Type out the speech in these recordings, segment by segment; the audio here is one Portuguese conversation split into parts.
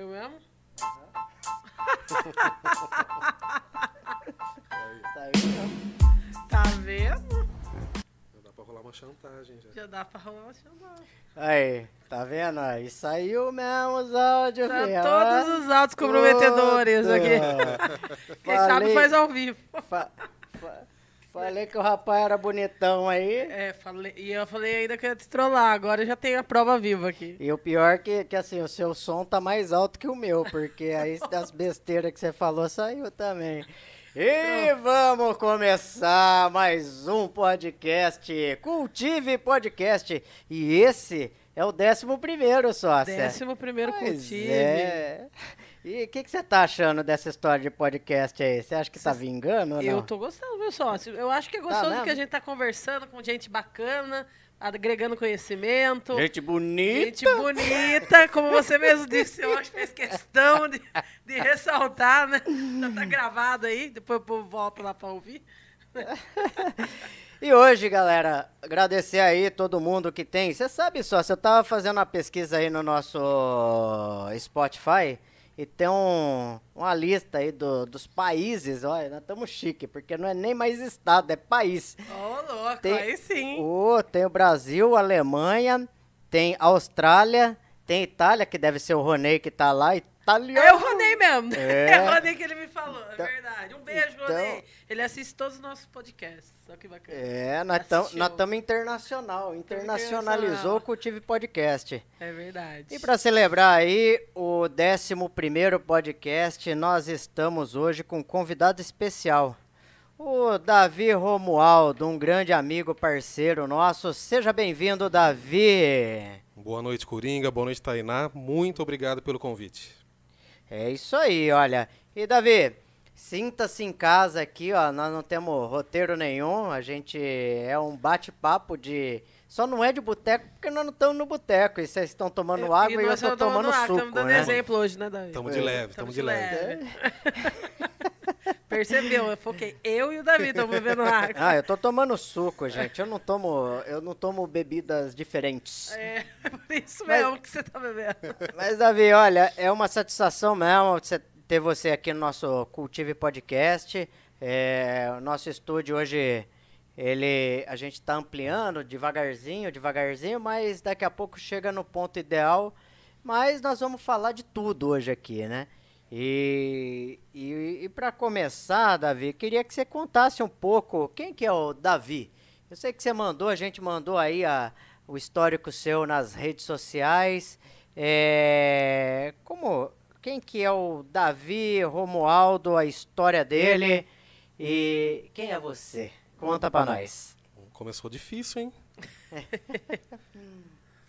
Saiu mesmo? Tá vendo? Já dá pra rolar uma chantagem já. Já dá pra rolar uma chamada. Aí, tá vendo? Aí saiu mesmo os áudios, Tá filho. todos os autos comprometedores Puta. aqui. Quem sabe Falei- faz ao vivo. Fa- fa- falei que o rapaz era bonitão aí. É, falei, e eu falei ainda que eu ia te trollar. Agora eu já tenho a prova viva aqui. E o pior que, que assim, o seu som tá mais alto que o meu, porque aí das besteiras que você falou saiu também. E vamos começar mais um podcast, Cultive Podcast. E esse é o décimo primeiro, sócia. Décimo primeiro Pois cultive. é. E o que, que você tá achando dessa história de podcast aí? Você acha que tá vingando ou não? Eu tô gostando, meu sócio. Eu acho que é gostoso mesmo? que a gente tá conversando com gente bacana, agregando conhecimento. Gente bonita. Gente bonita, como você mesmo disse, eu acho que fez questão de, de ressaltar, né? Já tá gravado aí, depois o povo volta lá pra ouvir. E hoje, galera, agradecer aí todo mundo que tem. Você sabe só, se eu tava fazendo uma pesquisa aí no nosso Spotify e tem um, uma lista aí do- dos países, olha, nós estamos chique, porque não é nem mais estado, é país. Ô, louco, Tem- aí sim. Ô, tem o Brasil, Alemanha, tem Austrália, tem Itália, que deve ser o Ronei que tá lá, italiano. É o Ronei mesmo. É. É, o Ronei que ele me falou, é Então- verdade. Um beijo, então- Ronei. Ele assiste todos os nossos podcasts. Olha que bacana. É, nós estamos internacional, internacionalizou internacional. o Cultive Podcast. É verdade. E para celebrar aí o 11º podcast, nós estamos hoje com um convidado especial. O Davi Romualdo, um grande amigo, parceiro nosso. Seja bem-vindo, Davi. Boa noite, Coringa. Boa noite, Tainá. Muito obrigado pelo convite. É isso aí, olha. E Davi, sinta-se em casa aqui, ó. Nós não temos roteiro nenhum. A gente é um bate-papo de. Só não é de boteco porque nós não estamos no boteco. E vocês estão tomando água e, eu estamos tomando água, suco, Estamos dando né? exemplo hoje, né, Davi? Tamo de leve, tamo de leve. Percebeu? Eu foquei. Eu e o Davi estamos bebendo água. Ah, eu tô tomando suco, gente. Eu não tomo, eu não tomo bebidas diferentes. É, por isso Mas- mesmo que você tá bebendo. Mas, Davi, olha, é uma satisfação mesmo ter você aqui no nosso Cultive Podcast. É, o nosso estúdio hoje, ele, a gente está ampliando devagarzinho, devagarzinho, mas daqui a pouco chega no ponto ideal. Mas nós vamos falar de tudo hoje aqui, né? E, e, e para começar, Davi, queria que você contasse um pouco quem que é o Davi. Eu sei que você mandou, a gente mandou aí a, o histórico seu nas redes sociais. É, como, quem que é o Davi Romualdo, a história dele e quem é você? Conta pra nós. Começou difícil, hein?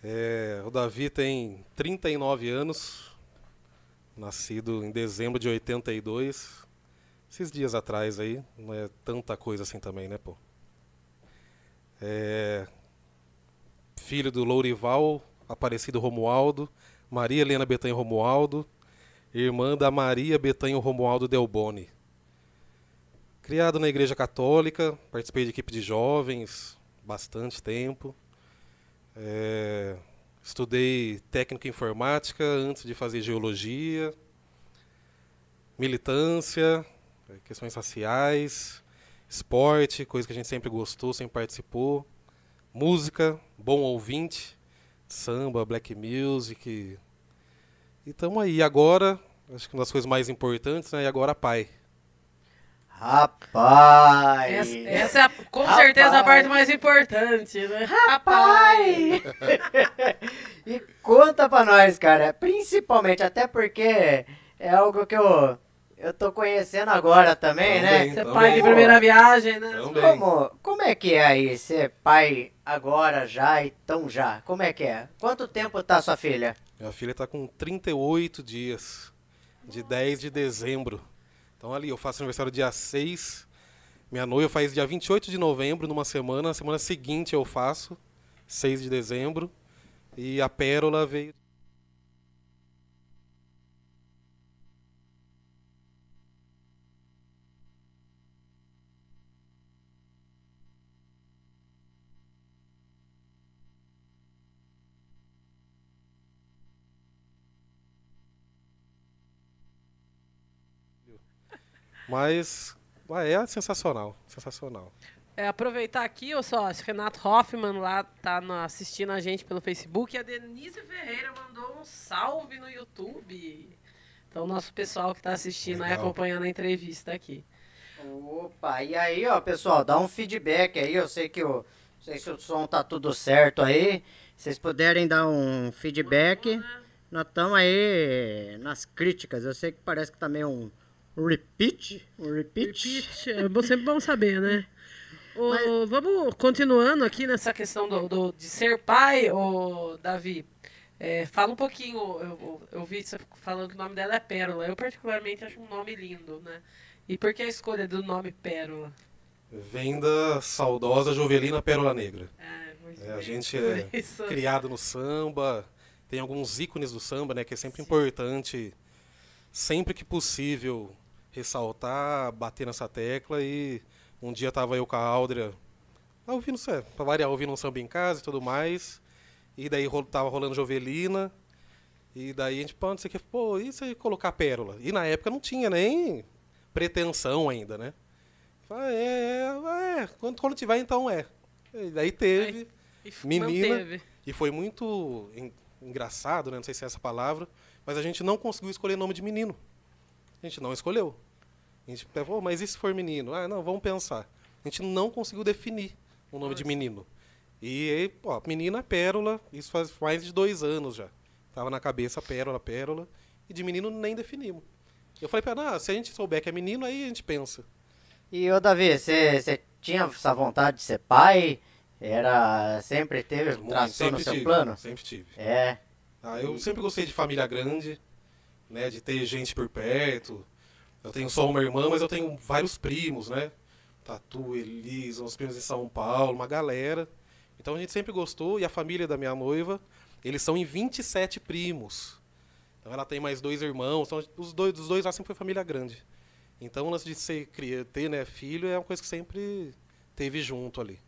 É, o Davi tem 39 anos, nascido em dezembro de 82. Esses dias atrás aí, não é tanta coisa assim também, né, pô? É, filho do Lourival Aparecido Romualdo, Maria Helena Betanho Romualdo, irmã da Maria Betanho Romualdo Delboni. Criado na Igreja Católica, participei de equipe de jovens bastante tempo. É, estudei técnica informática antes de fazer geologia, militância, eh, questões raciais, esporte, coisa que a gente sempre gostou, sempre participou, música, bom ouvinte, samba, black music. E estamos aí. Agora, acho que uma das coisas mais importantes, né? E agora pai. Rapaz! Essa, essa é, a- com Rapaz. certeza, a parte mais importante, né? Rapaz! e conta pra nós, cara. Principalmente, até porque é algo que eu, eu tô conhecendo agora também, né? Também, Você é também. pai de primeira viagem, né? Também. Como, como é que é aí ser pai agora já e tão já? Como é que é? Quanto tempo tá sua filha? Minha filha está com 38 dias, de 10 de dezembro. Então ali, eu faço aniversário dia 6, minha noiva faz dia 28 de novembro, numa semana. Na semana seguinte eu faço, 6 de dezembro. E a Pérola veio Mas ah, é sensacional, sensacional. É, aproveitar aqui, ô só, esse Renato Hoffman lá tá no- assistindo a gente pelo Facebook e a Denise Ferreira mandou um salve no YouTube. Então, nosso pessoal que tá assistindo aí, Legal. acompanhando a entrevista aqui. Opa, e aí, ó, pessoal, dá um feedback aí. Eu sei que o, não sei se o som tá tudo certo aí. Se vocês puderem dar um feedback, nós estamos aí nas críticas. Eu sei que parece que tá meio um repeat, repeat. Repeat, é sempre bom saber, né? Ô, Vamos continuando aqui nessa questão do, do- de ser pai, ô, Davi. É, fala um pouquinho, eu, eu, eu vi você falando que o nome dela é Pérola. Eu particularmente acho um nome lindo, né? E por que a escolha do nome Pérola? Vem da saudosa Jovelina Pérola Negra. É, muito É, a gente é isso. criado no samba, tem alguns ícones do samba, né, que é sempre importante, sempre que possível, ressaltar, bater nessa tecla e um dia tava eu com a Áudria, ah, ouvindo, é, pra variar, ouvindo um samba em casa e tudo mais, e daí ro- tava rolando Jovelina, e daí a gente, pô, não sei o que, pô, e se colocar Pérola? E na época não tinha nem pretensão ainda, né? Falei, é, é, é, quando, quando tiver então é. E daí teve... E menina. manteve. E foi muito en- engraçado, né? Não sei se é essa palavra, mas a gente não conseguiu escolher nome de menino. A gente não escolheu. A gente pensou, mas e se for menino? Ah, não, vamos pensar. A gente não conseguiu definir o nome de menino. E, aí, pô, menina Pérola, isso faz mais de dois anos já. Tava na cabeça Pérola, Pérola, e de menino nem definimos. Eu falei pra ela, ah, se a gente souber que é menino, aí a gente pensa. E ô Davi, você tinha essa vontade de ser pai? Era. Sempre teve Muito, traçou no sempre seu tive, plano? Sempre tive. É. Ah, eu sempre gostei de família grande, né, de ter gente por perto. Eu tenho só uma irmã, mas eu tenho vários primos, né? Tatu, Elisa, uns primos em São Paulo, uma galera. Então a gente sempre gostou e a família da minha noiva, eles são em 27 primos. Então ela tem mais dois irmãos, então os dois, dos dois lá sempre foi família grande. Então o lance de ser, ter né, filho é uma coisa que sempre teve junto ali.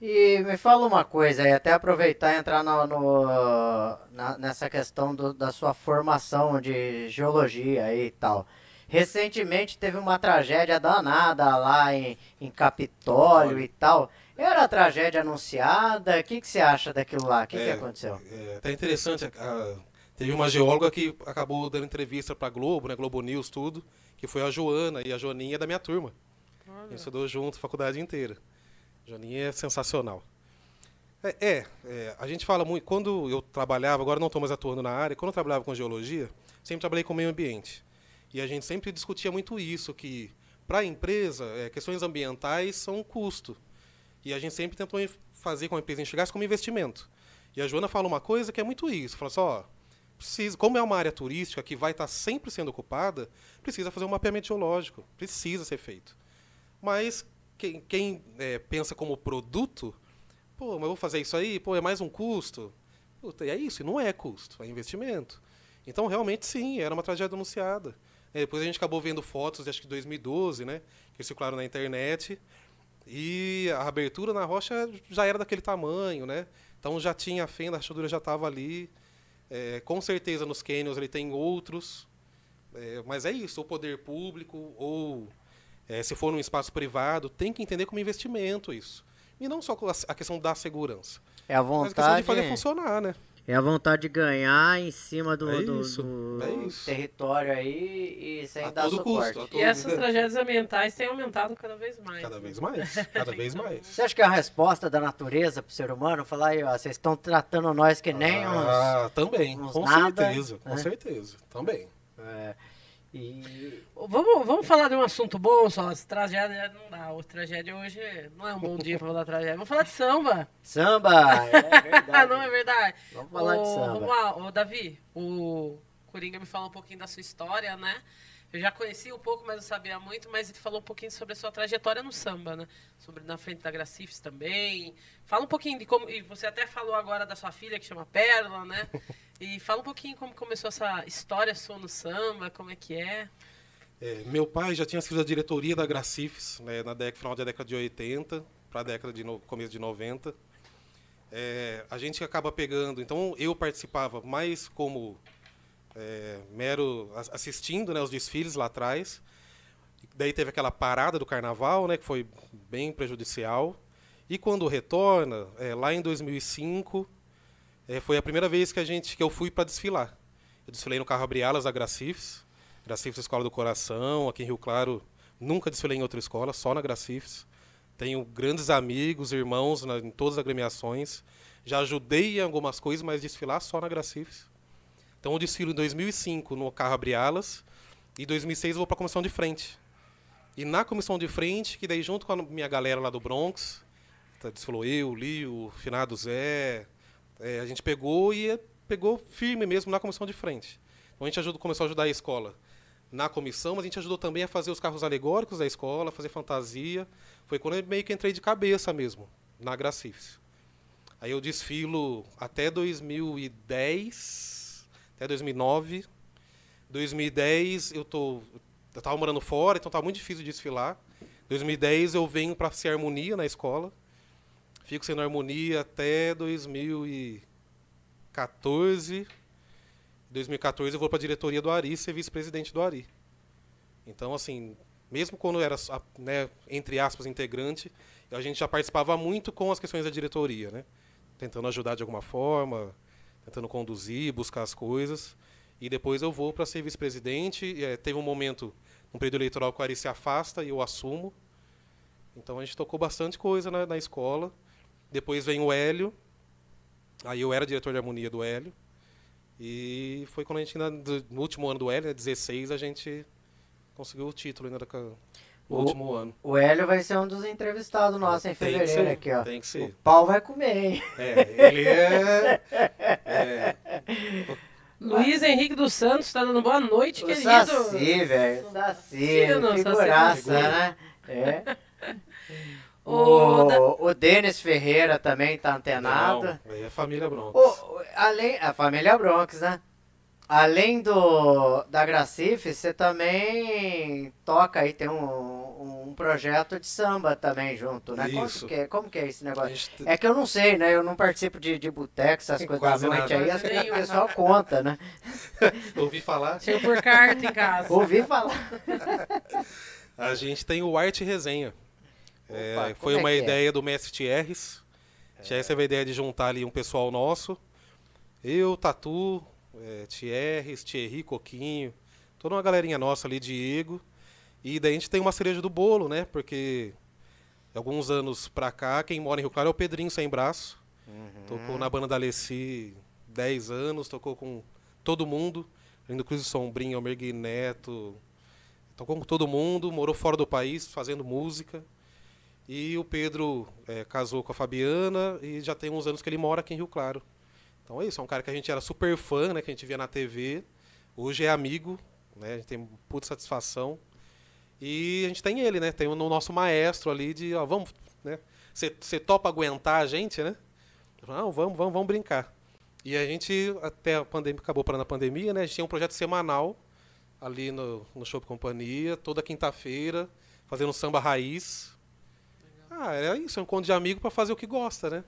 E me fala uma coisa aí, até aproveitar e entrar no, no- na- nessa questão do- da sua formação de geologia aí e tal. Recentemente teve uma tragédia danada lá em, em Capitólio e tal. Era a tragédia anunciada? O que, que você acha daquilo lá? O que, que É, aconteceu? É até interessante, a- teve uma geóloga que acabou dando entrevista para Globo, né, Globo News, tudo, que foi a Joana, e a Joaninha é da minha turma. A gente estudou junto a faculdade inteira. A Joaninha é sensacional. É, é, é, a gente fala muito, quando eu trabalhava, agora não estou mais atuando na área, quando eu trabalhava com geologia, sempre trabalhei com meio ambiente. E a gente sempre discutia muito isso, que para a empresa, é, questões ambientais são um custo. E a gente sempre tentou fazer com a empresa enxergar isso como investimento. E a Joana fala uma coisa que é muito isso. Fala assim, precisa, como é uma área turística que vai estar sempre sendo ocupada, precisa fazer um mapeamento geológico. Precisa ser feito. Mas quem, quem, é, pensa como produto, pô, mas eu vou fazer isso aí, pô, é mais um custo. Puta, e é isso, não é custo, é investimento. Então, realmente, sim, era uma tragédia anunciada. É, depois a gente acabou vendo fotos, de, acho que 2012, né, que circularam na internet, e a abertura na rocha já era daquele tamanho, né? Então já tinha a fenda, a rachadura já estava ali. É, com certeza nos canyons ele tem outros. É, mas é isso, o poder público ou é, se for num espaço privado, tem que entender como investimento isso. E não só com a questão da segurança, É a mas a questão de fazer vontade. funcionar, né? É a vontade de ganhar em cima do, É do- isso, do é isso. território aí e sem A dar todo suporte. custo, a E essas tragédias ambientais têm aumentado cada vez mais. Cada vez mais, cada vez mais. Você acha que é a resposta da natureza pro ser humano? Falar aí, ó, vocês estão tratando nós que nem uns. Ah, também, uns com nada, certeza, com né? certeza, também. É, e Vamos, vamos falar de um assunto bom só. Tragédia não dá. O tragédia hoje não é um bom dia pra falar de tragédia. Vamos falar de samba. samba! É verdade. Não é verdade? Vamos falar de Ô, samba. Vamos lá, ô, Davi, o Coringa me falou um pouquinho da sua história, né? Eu já conhecia um pouco, mas não sabia muito, mas ele falou um pouquinho sobre a sua trajetória no samba, né? Sobre na frente da Gracifes também. Fala um pouquinho de como. E você até falou agora da sua filha que chama Pérola, né? E fala um pouquinho como começou essa história sua no samba, como é que é. É, meu pai já tinha sido da diretoria da Gracifes, né, na década, final da década de 80 para a década de no, começo de 90. É, a gente acaba pegando, então eu participava mais como é, mero as- assistindo né, os desfiles lá atrás. Daí teve aquela parada do carnaval, né, que foi bem prejudicial. E quando retorna, é, lá em 2005, é, foi a primeira vez que a gente que eu fui para desfilar. Eu desfilei no carro Abrialas da Gracifes, Gracifes Escola do Coração, aqui em Rio Claro. Nunca desfilei em outra escola, só na Gracifes. Tenho grandes amigos, irmãos na, em todas as agremiações. Já ajudei em algumas coisas, mas desfilar só na Gracifes. Então eu desfilo em 2005 no carro Abrialas e em 2006 eu vou para a comissão de frente. E na comissão de frente, que daí junto com a minha galera lá do Bronx, tá, desfilou eu, Lio, Finado Zé, é, a gente pegou e pegou firme mesmo na comissão de frente. Então a gente ajudou, começou a ajudar a escola na comissão, mas a gente ajudou também a fazer os carros alegóricos da escola, fazer fantasia. Foi quando eu meio que entrei de cabeça mesmo, na Gracifes. Aí eu desfilo até 2010, até 2009. 2010 eu tô eu estava morando fora, então estava muito difícil de desfilar. 2010 eu venho para ser harmonia na escola. Fico sendo harmonia até 2014. 2014 eu vou para a diretoria do Ari, ser vice-presidente do Ari. Então, assim, mesmo quando eu era, né, entre aspas, integrante, a gente já participava muito com as questões da diretoria, né? Tentando ajudar de alguma forma, tentando conduzir, buscar as coisas. E depois eu vou para ser vice-presidente. É, teve um momento um período eleitoral que o Ari se afasta e eu assumo. Então a gente tocou bastante coisa na, na escola. Depois vem o Hélio. Aí eu era diretor de harmonia do Hélio. E foi quando a gente, no último ano do Hélio, 16, né, a gente conseguiu o título ainda no o, último ano. O Hélio vai ser um dos entrevistados nossos em fevereiro ser, aqui, ó. Tem que ser. O pau vai comer, hein? É, ele é, é Luiz Henrique dos Santos está dando boa noite, o querido. Saci, velho. Saci, figuraça, né? É. O, o, o Denis Ferreira também tá antenado. Não, é a família Bronx. O, além, a família Bronx, né? Além do da Gracife, você também toca aí, tem um, um projeto de samba também junto, né? Isso. Como que, é, como que é esse negócio? Gente... É que eu não sei, né? Eu não participo de, de boteco, essas coisas da noite aí, as o pessoal conta, né? Ouvi falar. Chega por carta em casa. Ouvi falar. A gente tem o Arte Resenha. Opa, é, foi uma é, é ideia é? do mestre Thierres. É. Thierres teve a ideia de juntar ali um pessoal nosso. Eu, Tatu, é, Thierry, Thierry, Coquinho, toda uma galerinha nossa ali, Diego. E daí a gente tem uma cereja do bolo, né? Porque alguns anos pra cá, quem mora em Rio Claro é o Pedrinho Sem Braço. Uhum. Tocou na banda da Alessi 10 anos, tocou com todo mundo. Indo Cruz Sombrinha, Almergui Neto. Tocou com todo mundo, morou fora do país fazendo música. E o Pedro é, casou com a Fabiana e já tem uns anos que ele mora aqui em Rio Claro. Então é isso, é um cara que a gente era super fã, né, que a gente via na TV. Hoje é amigo, né, a gente tem puta satisfação. E a gente tem ele, né? Tem o nosso maestro ali de, ó, vamos, né? Você topa aguentar a gente, né? Não, vamos, vamos, vamos brincar. E a gente, até a pandemia, acabou para na pandemia, né? A gente tinha um projeto semanal ali no, no Show Companhia, toda quinta-feira, fazendo samba raiz. Ah, é isso, é um encontro de amigo para fazer o que gosta, né?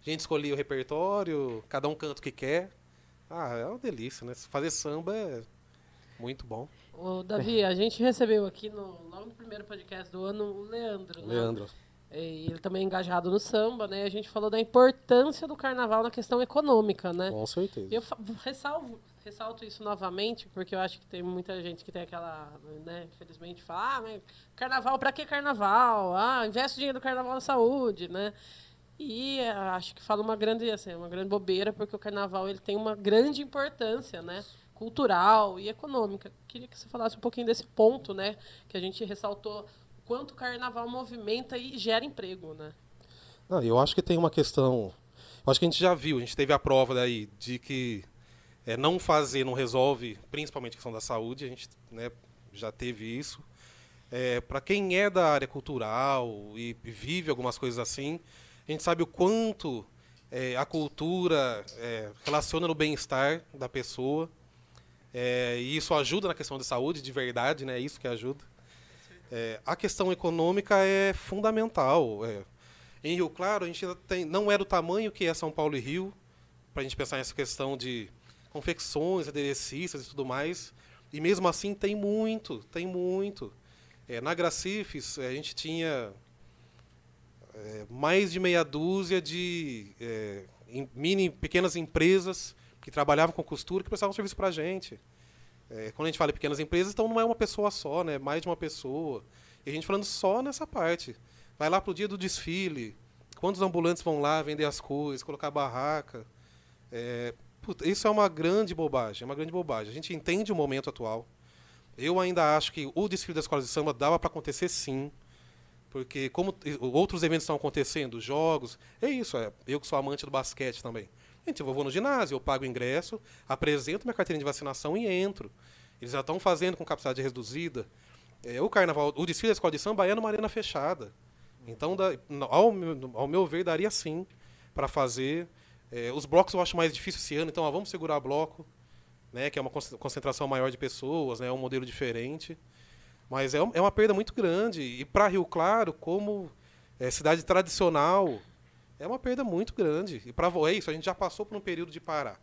A gente escolhia o repertório, cada um canta o que quer. Ah, é uma delícia, né? Fazer samba é muito bom. Ô, Davi, a gente recebeu aqui no, logo no primeiro podcast do ano o Leandro. Né? Leandro. E ele também é engajado no samba, né? A gente falou da importância do carnaval na questão econômica, né? Com certeza. E eu ressalvo, ressalto isso novamente, porque eu acho que tem muita gente que tem aquela, né, infelizmente, fala, ah, mas carnaval, pra que carnaval? Ah, investe dinheiro do carnaval na saúde, né? E eh, acho que fala uma grande, assim, uma grande bobeira, porque o carnaval ele tem uma grande importância, né? cultural e econômica. Queria que você falasse um pouquinho desse ponto, né? Que a gente ressaltou o quanto o carnaval movimenta e gera emprego, né? Não, eu acho que tem uma questão. Eu acho que a gente já viu, a gente teve a prova daí de que é, não fazer não resolve, principalmente a questão da saúde, a gente né, já teve isso. É, Para quem é da área cultural e vive algumas coisas assim, a gente sabe o quanto é, a cultura é, relaciona no bem-estar da pessoa. É, e isso ajuda na questão de saúde, de verdade, né? É isso que ajuda. É, a questão econômica é fundamental. É. Em Rio Claro, a gente tem, não é do tamanho que é São Paulo e Rio, para a gente pensar nessa questão de confecções, aderecistas e tudo mais. E mesmo assim tem muito, tem muito. É, na Gracifes, a gente tinha é, mais de meia dúzia de é, mini, pequenas empresas que trabalhavam com costura que prestavam serviço para a gente. É, quando a gente fala em pequenas empresas, então não é uma pessoa só, né? mais de uma pessoa. E a gente falando só nessa parte. Vai lá para o dia do desfile, quantos ambulantes vão lá vender as coisas, colocar barraca. É, puta, isso é uma grande bobagem, é uma grande bobagem. A gente entende o momento atual. Eu ainda acho que o desfile da escola de samba dava para acontecer sim. Porque como outros eventos estão acontecendo, jogos, é isso, é, eu que sou amante do basquete também. Gente, eu vou no ginásio, eu pago o ingresso, apresento minha carteirinha de vacinação e entro. Eles já estão fazendo com capacidade reduzida. É, o carnaval, o desfile da escola de samba é numa arena fechada. Então, da, ao, ao, meu ver, daria sim para fazer. É, os blocos eu acho mais difícil esse ano, então ó, vamos segurar bloco, né, que é uma concentração maior de pessoas, né, é um modelo diferente. Mas é, é uma perda muito grande. E para Rio Claro, como é, cidade tradicional, é uma perda muito grande. E para é isso, a gente já passou por um período de parar.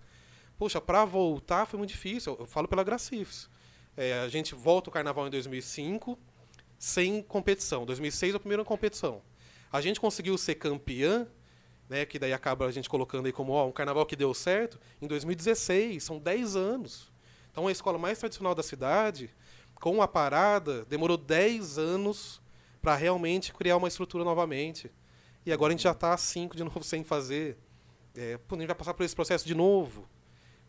Poxa, para voltar foi muito difícil. Eu falo pela Gracifes. É, a gente volta o carnaval em 2005 sem competição. 2006 é a primeira competição. A gente conseguiu ser campeã, né, que daí acaba a gente colocando aí como ó, um carnaval que deu certo, em 2016. São 10 anos. Então a escola mais tradicional da cidade com a parada, demorou 10 anos para realmente criar uma estrutura novamente. E agora a gente já está a 5 de novo sem fazer. É, a gente vai passar por esse processo de novo.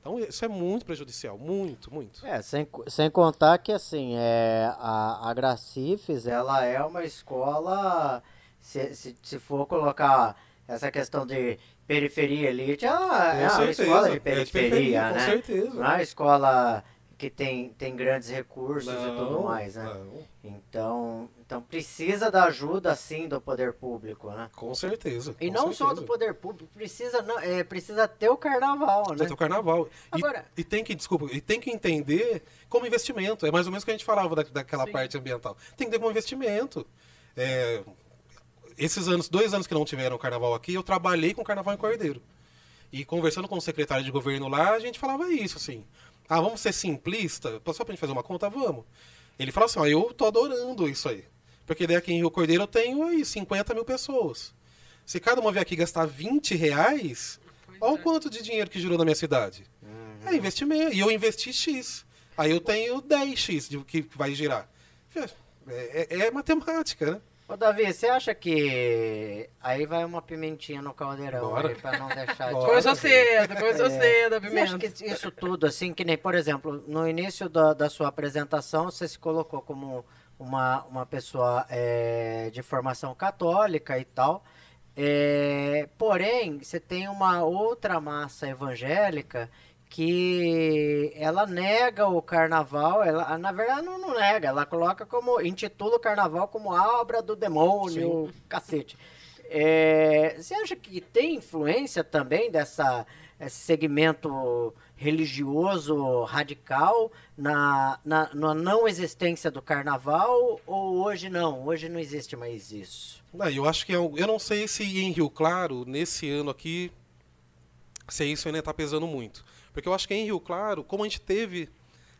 Então isso é muito prejudicial, muito, muito. É, sem, sem contar que assim, é, a, a Gracifes, ela é uma escola, se, se, se for colocar essa questão de periferia elite, é uma escola de periferia, é de periferia né? Com certeza. Não é uma escola que tem, tem grandes recursos não, e tudo mais, né? Não. Então, então precisa da ajuda, sim, do poder público, né? Com certeza. E com não certeza. só do poder público, precisa, não, é, precisa ter o carnaval, né? Precisa ter o carnaval. Agora, e, e, tem que, desculpa, e tem que entender como investimento. É mais ou menos o que a gente falava da, daquela sim. parte ambiental. Tem que ter como investimento. É, esses anos, dois anos que não tiveram carnaval aqui, eu trabalhei com carnaval em Cordeiro. E conversando com o secretário de governo lá, a gente falava isso, assim. Ah, vamos ser simplista? Só pra gente fazer uma conta? Vamos. Ele fala assim, ó, eu tô adorando isso aí. Porque daí aqui em Rio Cordeiro eu tenho aí 50 mil pessoas. Se cada uma vier aqui gastar 20 reais, pois olha é. o quanto de dinheiro que girou na minha cidade. Uhum. É investimento. E eu investi X. Aí eu tenho 10X de, que vai girar. É, é, é matemática, né? Ô Davi, você acha que aí vai uma pimentinha no caldeirão Bora. aí pra não deixar de. Começou cedo, começou é, cedo a pimenta. Você acha que isso tudo, assim, que nem, por exemplo, no início da, da sua apresentação, você se colocou como uma, uma pessoa é, de formação católica e tal. É, porém, você tem uma outra massa evangélica que ela nega o carnaval, ela na verdade não, não, nega, ela coloca como, intitula o carnaval como a obra do demônio, Sim. cacete. É, você acha que tem influência também dessa esse segmento religioso radical na, na, na, não existência do carnaval ou hoje não? Hoje não existe mais isso? Não, eu acho que é, eu não sei se em Rio Claro, nesse ano aqui, se isso ainda está pesando muito. Porque eu acho que em Rio Claro, como a gente teve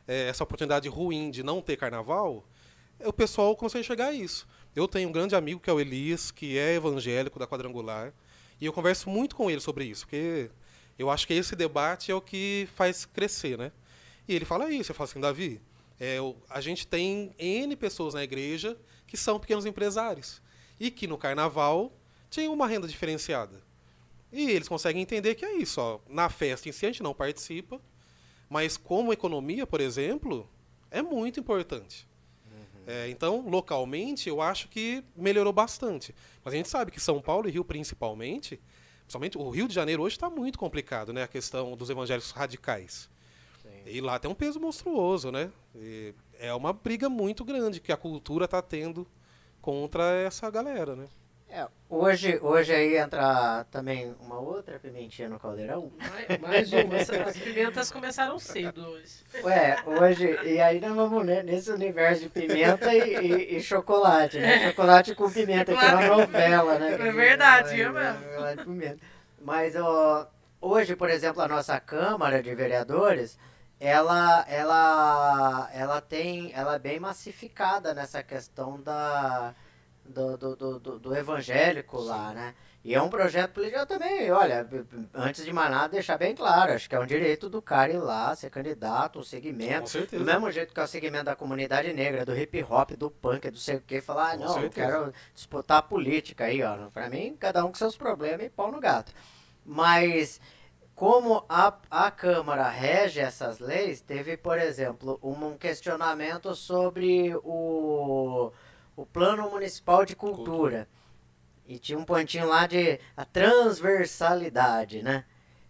é, essa oportunidade ruim de não ter carnaval, o pessoal começou a enxergar isso. Eu tenho um grande amigo que é o Elias, que é evangélico da Quadrangular, e eu converso muito com ele sobre isso, porque eu acho que esse debate é o que faz crescer, né? E ele fala isso, ele fala assim, Davi, é, a gente tem N pessoas na igreja que são pequenos empresários, e que no carnaval tinham uma renda diferenciada. E eles conseguem entender que é isso. Ó. Na festa em si a gente não participa, mas como economia, por exemplo, é muito importante. Uhum. É, então, localmente, eu acho que melhorou bastante. Mas a gente sabe que São Paulo e Rio, principalmente, principalmente o Rio de Janeiro hoje está muito complicado, né? A questão dos evangélicos radicais. Sim. E lá tem um peso monstruoso, né? E é uma briga muito grande que a cultura está tendo contra essa galera, né? É, hoje, hoje aí entra também uma outra pimentinha no caldeirão. Mais, mais uma. As pimentas começaram cedo hoje. Ué, hoje. E aí nós vamos nesse universo de pimenta e, e, e chocolate, né? Chocolate com pimenta, que é uma novela, né? É verdade, é mesmo. Mas ó, hoje, por exemplo, a nossa Câmara de Vereadores ela ela ela tem, ela é bem massificada nessa questão da do, do, do, do evangélico lá, né? E é um projeto político também, olha, antes de mais nada, deixar bem claro, acho que é um direito do cara ir lá, ser candidato, um segmento. Do mesmo jeito que é o segmento da comunidade negra, do hip hop, do punk, do sei o que, falar, ah, não, eu quero disputar a política aí, ó. Pra mim, cada um com seus problemas e pau no gato. Mas como a, a Câmara rege essas leis, teve, por exemplo, um questionamento sobre o, o Plano Municipal de Cultura. E tinha um pontinho lá de a transversalidade, né?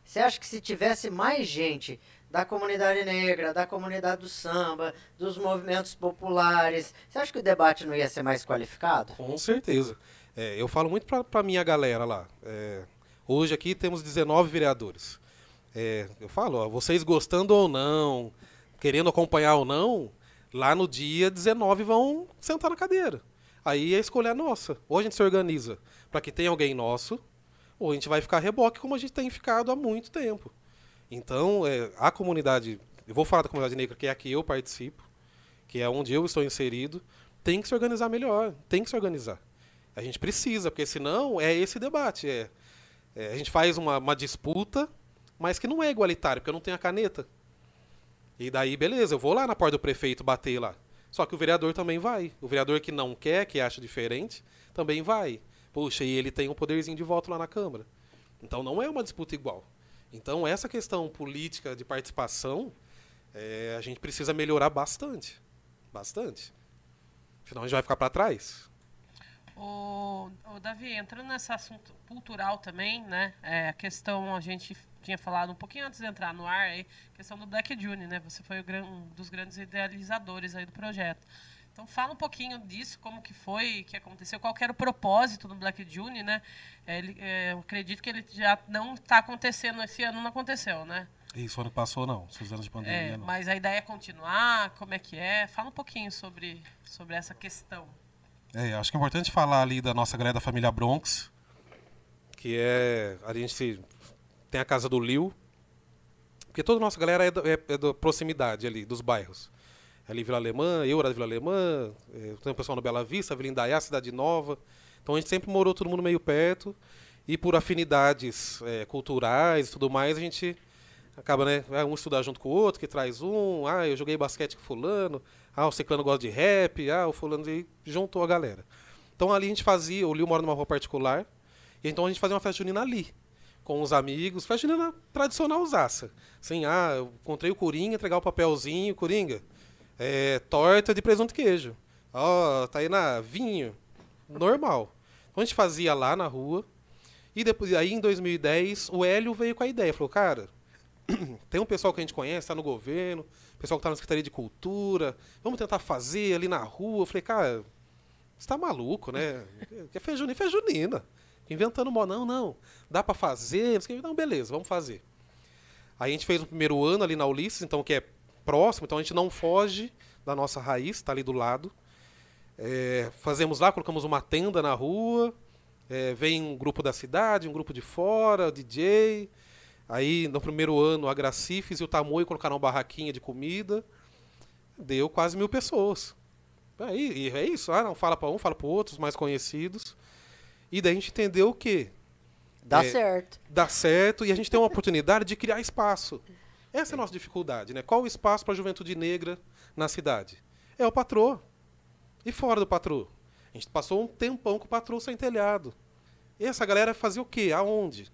Você acha que se tivesse mais gente da comunidade negra, da comunidade do samba, dos movimentos populares, você acha que o debate não ia ser mais qualificado? Com certeza. É, eu falo muito para a minha galera lá. É, hoje aqui temos 19 vereadores. É, eu falo, ó, vocês gostando ou não, querendo acompanhar ou não, lá no dia 19 vão sentar na cadeira. Aí a escolha é nossa. Ou a gente se organiza para que tenha alguém nosso, ou a gente vai ficar reboque como a gente tem ficado há muito tempo. Então, é, a comunidade, eu vou falar da comunidade negra, que é a que eu participo, que é onde eu estou inserido, tem que se organizar melhor, tem que se organizar. A gente precisa, porque senão é esse debate. É, é a gente faz uma, uma disputa, mas que não é igualitário, porque eu não tenho a caneta. E daí, beleza, eu vou lá na porta do prefeito bater lá. Só que o vereador também vai. O vereador que não quer, que acha diferente, também vai. Puxa, e ele tem um poderzinho de voto lá na Câmara. Então não é uma disputa igual. Então essa questão política de participação, é, a gente precisa melhorar bastante. Bastante. Senão a gente vai ficar para trás. O, o, Davi, entrando nesse assunto cultural também, né? É, a questão, a gente tinha falado um pouquinho antes de entrar no ar, aí, questão do Black June, né? Você foi um dos grandes idealizadores aí do projeto. Então fala um pouquinho disso, como que foi, que aconteceu, qual era o propósito do Black June, né? É, ele, é, eu acredito que ele já não está acontecendo esse ano, não aconteceu, né? Isso, ano passou não, esses anos de pandemia é, não. Mas a ideia é continuar, como é que é? Fala um pouquinho sobre, sobre essa questão. É, acho que é importante falar ali da nossa galera da família Bronx, que é. A gente tem a casa do Liu, porque toda a nossa galera é, do, é, é da proximidade ali, dos bairros. Ali Vila Alemã, eu era da Vila Alemã, é, tem o pessoal no Bela Vista, Vila Indaiá, Cidade Nova. Então a gente sempre morou todo mundo meio perto. E por afinidades é, culturais e tudo mais, a gente acaba, né? Um estudar junto com o outro, que traz um. Ah, eu joguei basquete com fulano. Ah, o ciclano gosta de rap. Ah, o fulano. E juntou a galera. Então ali a gente fazia. O Liu mora numa rua particular. E então a gente fazia uma festa junina ali. Com os amigos. Festa junina tradicional usaça. Assim, ah, eu encontrei o Coringa, entregar o papelzinho. Coringa, é, torta de presunto e queijo. Ó, oh, tá aí na vinho. Normal. Então a gente fazia lá na rua. E depois, aí em 2010, o Hélio veio com a ideia. Falou, cara, tem um pessoal que a gente conhece, está no governo, pessoal que está na Secretaria de Cultura, vamos tentar fazer ali na rua. Eu falei, cara, você tá maluco, né? Que é feijunina, feijunina. Inventando mó, não, não. Dá para fazer? Não, beleza, vamos fazer. Aí a gente fez o primeiro ano ali na Ulisses, então que é próximo, então a gente não foge da nossa raiz, está ali do lado. É, fazemos lá, colocamos uma tenda na rua, é, vem um grupo da cidade, um grupo de fora, DJ, Aí, no primeiro ano, a Gracifes e o Tamoio colocaram uma barraquinha de comida. Deu quase mil pessoas. Aí, é isso. Ah, não, fala para um, fala para outros mais conhecidos. E daí a gente entendeu o quê? Dá é, certo. Dá certo e a gente tem uma oportunidade de criar espaço. Essa é a nossa dificuldade, né? Qual o espaço para a juventude negra na cidade? É o patrô. E fora do patrô? A gente passou um tempão com o patrô sem telhado. E essa galera fazia o quê? Aonde?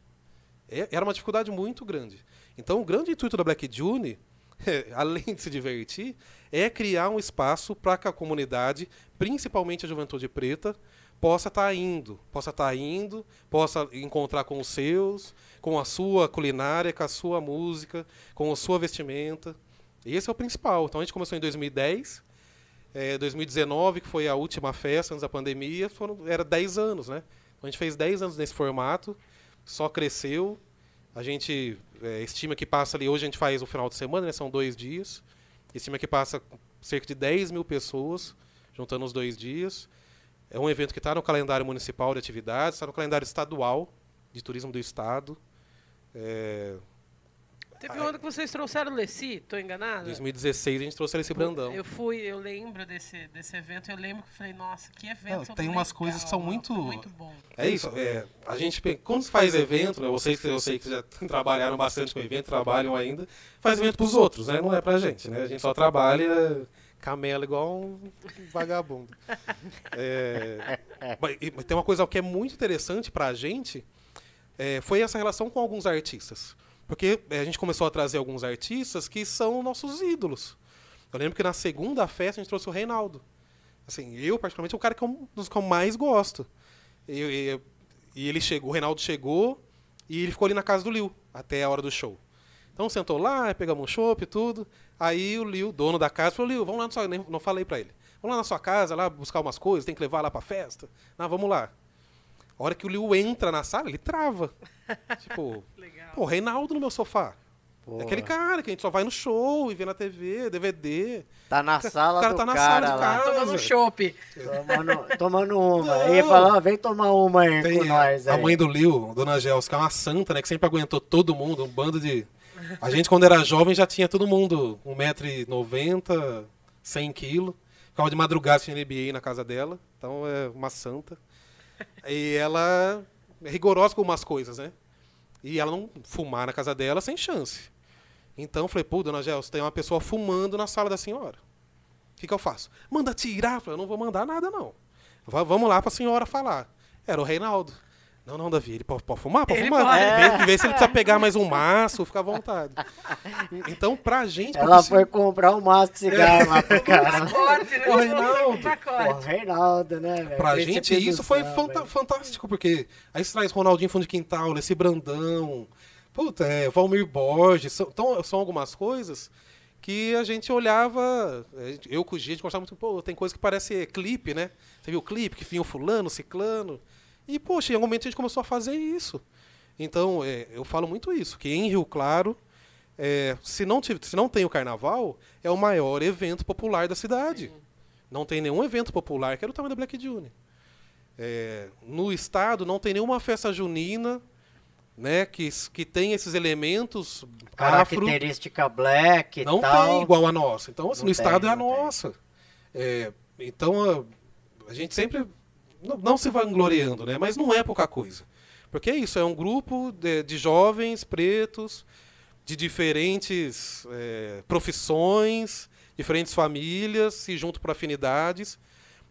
É, era uma dificuldade muito grande. Então, o grande intuito da Black June, além de se divertir, é criar um espaço para que a comunidade, principalmente a juventude preta, possa estar tá indo, possa estar tá indo, possa encontrar com os seus, com a sua culinária, com a sua música, com a sua vestimenta. Esse é o principal. Então a gente começou em 2010, é, 2019, que foi a última festa antes da pandemia, foram, era 10 anos, né? Então a gente fez 10 anos nesse formato só cresceu. A gente é, estima que passa ali, hoje a gente faz o final de semana, né, são dois dias. Estima que passa cerca de 10 mil pessoas, juntando os dois dias. É um evento que está no calendário municipal de atividades, está no calendário estadual de turismo do estado. É, Teve um ano que vocês trouxeram o Leci, tô enganado? 2016 a gente trouxe esse Brandão. Eu fui, eu lembro desse, desse evento, eu lembro que falei, nossa, que evento Não, tem umas legal, coisas que são muito- Muito bom. É isso, é, a gente, quando se faz evento, né, vocês que eu sei que já trabalharam bastante com evento, trabalham ainda, faz evento pros outros, né, não é pra gente, né, a gente só trabalha camela igual um vagabundo. É, mas, mas tem uma coisa que é muito interessante pra gente, é, foi essa relação com alguns artistas. Porque é, a gente começou a trazer alguns artistas que são nossos ídolos. Eu lembro que na segunda festa a gente trouxe o Reinaldo. Assim, eu, particularmente, é o cara que eu, que eu mais gosto. E, ele chegou, o Reinaldo chegou e ele ficou ali na casa do Liu até a hora do show. Então sentou lá, pegamos um chopp e tudo. Aí o Liu, dono da casa, falou: Liu, vamos lá na sua. Não falei pra ele. Vamos lá na sua casa, lá buscar umas coisas, tem que levar lá pra festa. Ah, vamos lá. A hora que o Liu entra na sala, ele trava. tipo, Legal. pô, Reinaldo no meu sofá. Pô, É aquele cara que a gente só vai no show e vê na TV, DVD. Tá na sala cara do tá na cara sala lá. casa. Tomando um chopp. Tomando, tomando uma. Não. Aí falou, ó, vem tomar uma aí Tem com nós a aí. mãe do Liu, Dona Gels, que é uma santa, né? Que sempre aguentou todo mundo, um bando de. A gente, quando era jovem, já tinha todo mundo 1,90m, 100 kg. Ficava de madrugada assistindo NBA na casa dela. Então é uma santa. E ela é rigorosa com umas coisas, né? E ela não fumar na casa dela sem chance. Então eu falei, pô, Dona Gels, tem uma pessoa fumando na sala da senhora. O que, que eu faço? Manda tirar. Eu falei, não vou mandar nada, não. Va- vamos lá pra senhora falar. Era o Reinaldo. Não, não, Davi, ele pode, pode fumar? Pode Ele fumar. pode. Vê, vê se ele precisa pegar mais um maço, fica à vontade. Então, pra gente... Ela foi comprar um maço de cigarro lá pro cara. Pacote, né? Reinaldo. Pô, Reinaldo, né, velho? Pra Príncipe gente isso foi hein? fantástico, porque aí você traz Ronaldinho Fundo de Quintal, esse Brandão, puta, é, Valmir Borges, são, então, são algumas coisas que a gente olhava, é, eu com o G, a gente gostava muito, pô, tem coisa que parece clipe, né? Você viu o clipe, que vinha o fulano, ciclano, e, poxa, em algum momento a gente começou a fazer isso. Então, é, eu falo muito isso, que em Rio Claro, é, se, não tiv- se não tem o carnaval, é o maior evento popular da cidade. Não tem nenhum evento popular que era o tamanho da Black June. É, no estado não tem nenhuma festa junina né, que, que tem esses elementos afro. Característica black e Não tal. tem igual a nossa. Então, assim, no tem, estado é a nossa. É, então, a, a gente sempre não, não se vangloriando, né? Mas não é pouca coisa. Porque é isso, é um grupo de, de jovens pretos, de diferentes é, profissões, diferentes famílias, se juntam por afinidades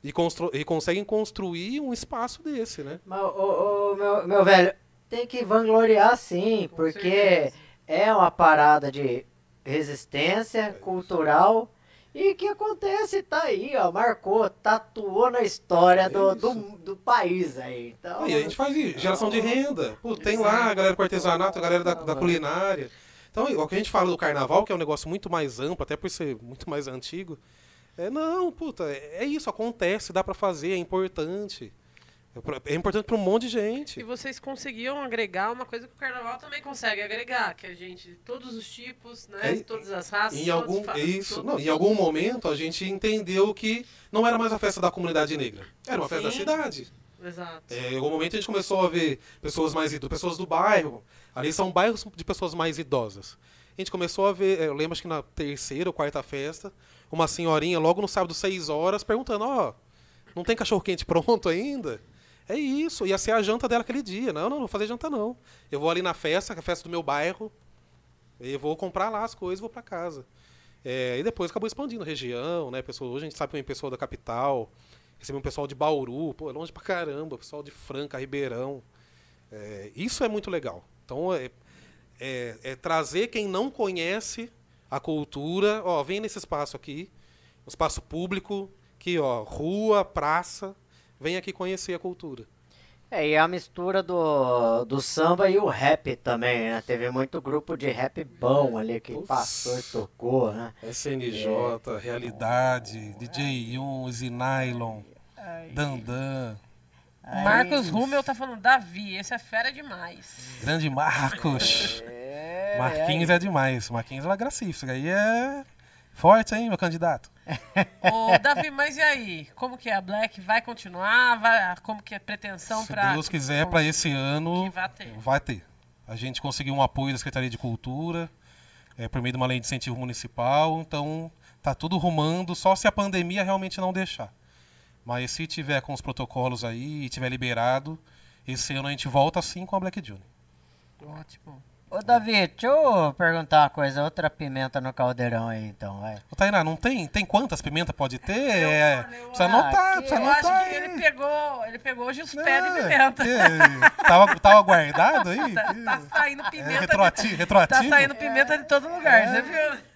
e, constru- e conseguem construir um espaço desse, né? Mas, ô, ô, meu, meu velho, tem que vangloriar sim, porque certeza. é uma parada de resistência cultural e que acontece, tá aí, ó, marcou, tatuou na história do, do, do país aí. Então, E a gente faz isso, geração de renda. Pô, tem lá a galera do artesanato, a galera da, da culinária. Então, o que a gente fala do carnaval, que é um negócio muito mais amplo, até por ser muito mais antigo, é não, puta, é é isso, acontece, dá pra fazer, é importante. É importante pra um monte de E gente. vocês conseguiam agregar uma coisa que o carnaval também consegue agregar, que a gente, de todos os tipos, né? É, de todas as raças. Em algum, fa- isso, todos- não, em algum momento a gente entendeu que não era mais a festa da comunidade negra, era uma festa da Sim. cidade. Exato. É, em algum momento a gente começou a ver pessoas mais idosas, pessoas do bairro. Ali são bairros de pessoas mais idosas. A gente começou a ver, é, eu lembro acho que na terceira ou quarta festa, uma senhorinha logo no sábado, seis horas, perguntando, ó, não tem cachorro quente pronto ainda? É isso, ia ser a janta dela aquele dia. Não, não, não vou fazer janta não. Eu vou ali na festa, a festa do meu bairro, e vou comprar lá as coisas e vou para casa. É, e depois acabou expandindo região, né? Pessoa, hoje a gente sabe que tem pessoa da capital, recebeu um pessoal de Bauru, pô, é longe pra caramba, pessoal de Franca, Ribeirão. É, isso é muito legal. Então, é, é- é trazer quem não conhece a cultura, ó, vem nesse espaço aqui, um espaço público, que ó, rua, praça, vem aqui conhecer a cultura. É, e a mistura do, do samba e o rap também, né? Teve muito grupo de rap bom ali que Putz. passou e tocou, né? SNJ, Realidade, DJ Yun, Zinylon, Dandan, O Marcos Rummel tá falando, Davi, esse é fera demais. Grande Marcos. É, Marquinhos é demais. Marquinhos é. Isso aí é forte, hein, meu candidato? Ô, Davi, mas e aí? Como que é? A Black vai continuar? Vai, como que é pretensão Se pra... Deus quiser, para esse ano Que vai ter. vai ter. A gente conseguiu um apoio da Secretaria de Cultura. é, por meio de uma lei de incentivo municipal. Então, tá tudo rumando, só se a pandemia realmente não deixar. Mas se tiver com os protocolos aí e tiver liberado, esse ano a gente volta sim com a Black June. Ótimo. Ô, Davi, deixa eu perguntar uma coisa. Outra pimenta no caldeirão aí, então, vai. Ô, Tainá, não tem? Tem quantas pimentas pode ter? Eu- É, eu- precisa ah, anotar, que- precisa Eu acho anotar. que aí. ele pegou, ele pegou hoje os É, pés de pimenta. é, tava, tava guardado aí? Tá, tá saindo É, pimenta. retroati- de, retroativo? tá saindo pimenta de todo lugar, você viu?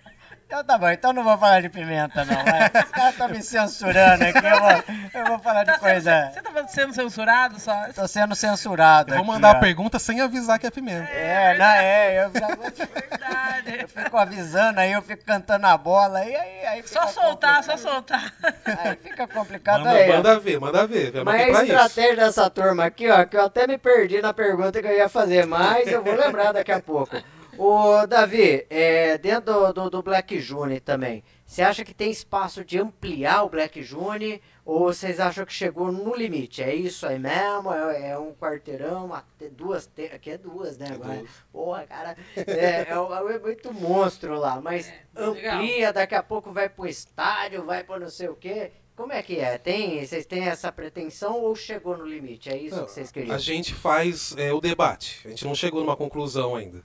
Então tá bom, então não vou falar de pimenta, não. Os caras estão me censurando aqui, eu vou, eu vou falar de Tá sendo, coisa. você tá sendo censurado só? Tô sendo censurado. Eu vou aqui, mandar ó. a pergunta sem avisar que é pimenta. É, não, é, eu já vou. Verdade. Eu fico avisando aí, eu fico cantando a bola aí, aí, aí Só soltar, só complicado. soltar. Aí fica complicado Manda, aí. manda ver, manda ver. Vai Mas a pra isso. estratégia dessa turma aqui, ó, que eu até me perdi na pergunta que eu ia fazer, mas eu vou lembrar daqui a pouco. Ô, Davi, é, dentro do, do, do Black June também, você acha que tem espaço de ampliar o Black June ou vocês acham que chegou no limite? É isso aí mesmo? É, é um quarteirão, uma duas, te- aqui é duas, né? É agora? duas. Porra, cara, é, é, um- é muito monstro lá, mas legal. amplia, daqui a pouco vai pro estádio, vai pra não sei o quê. Como é que é? Tem, vocês têm essa pretensão ou chegou no limite? É isso Não, que vocês queriam? A gente faz é, o debate. A gente não chegou numa conclusão ainda.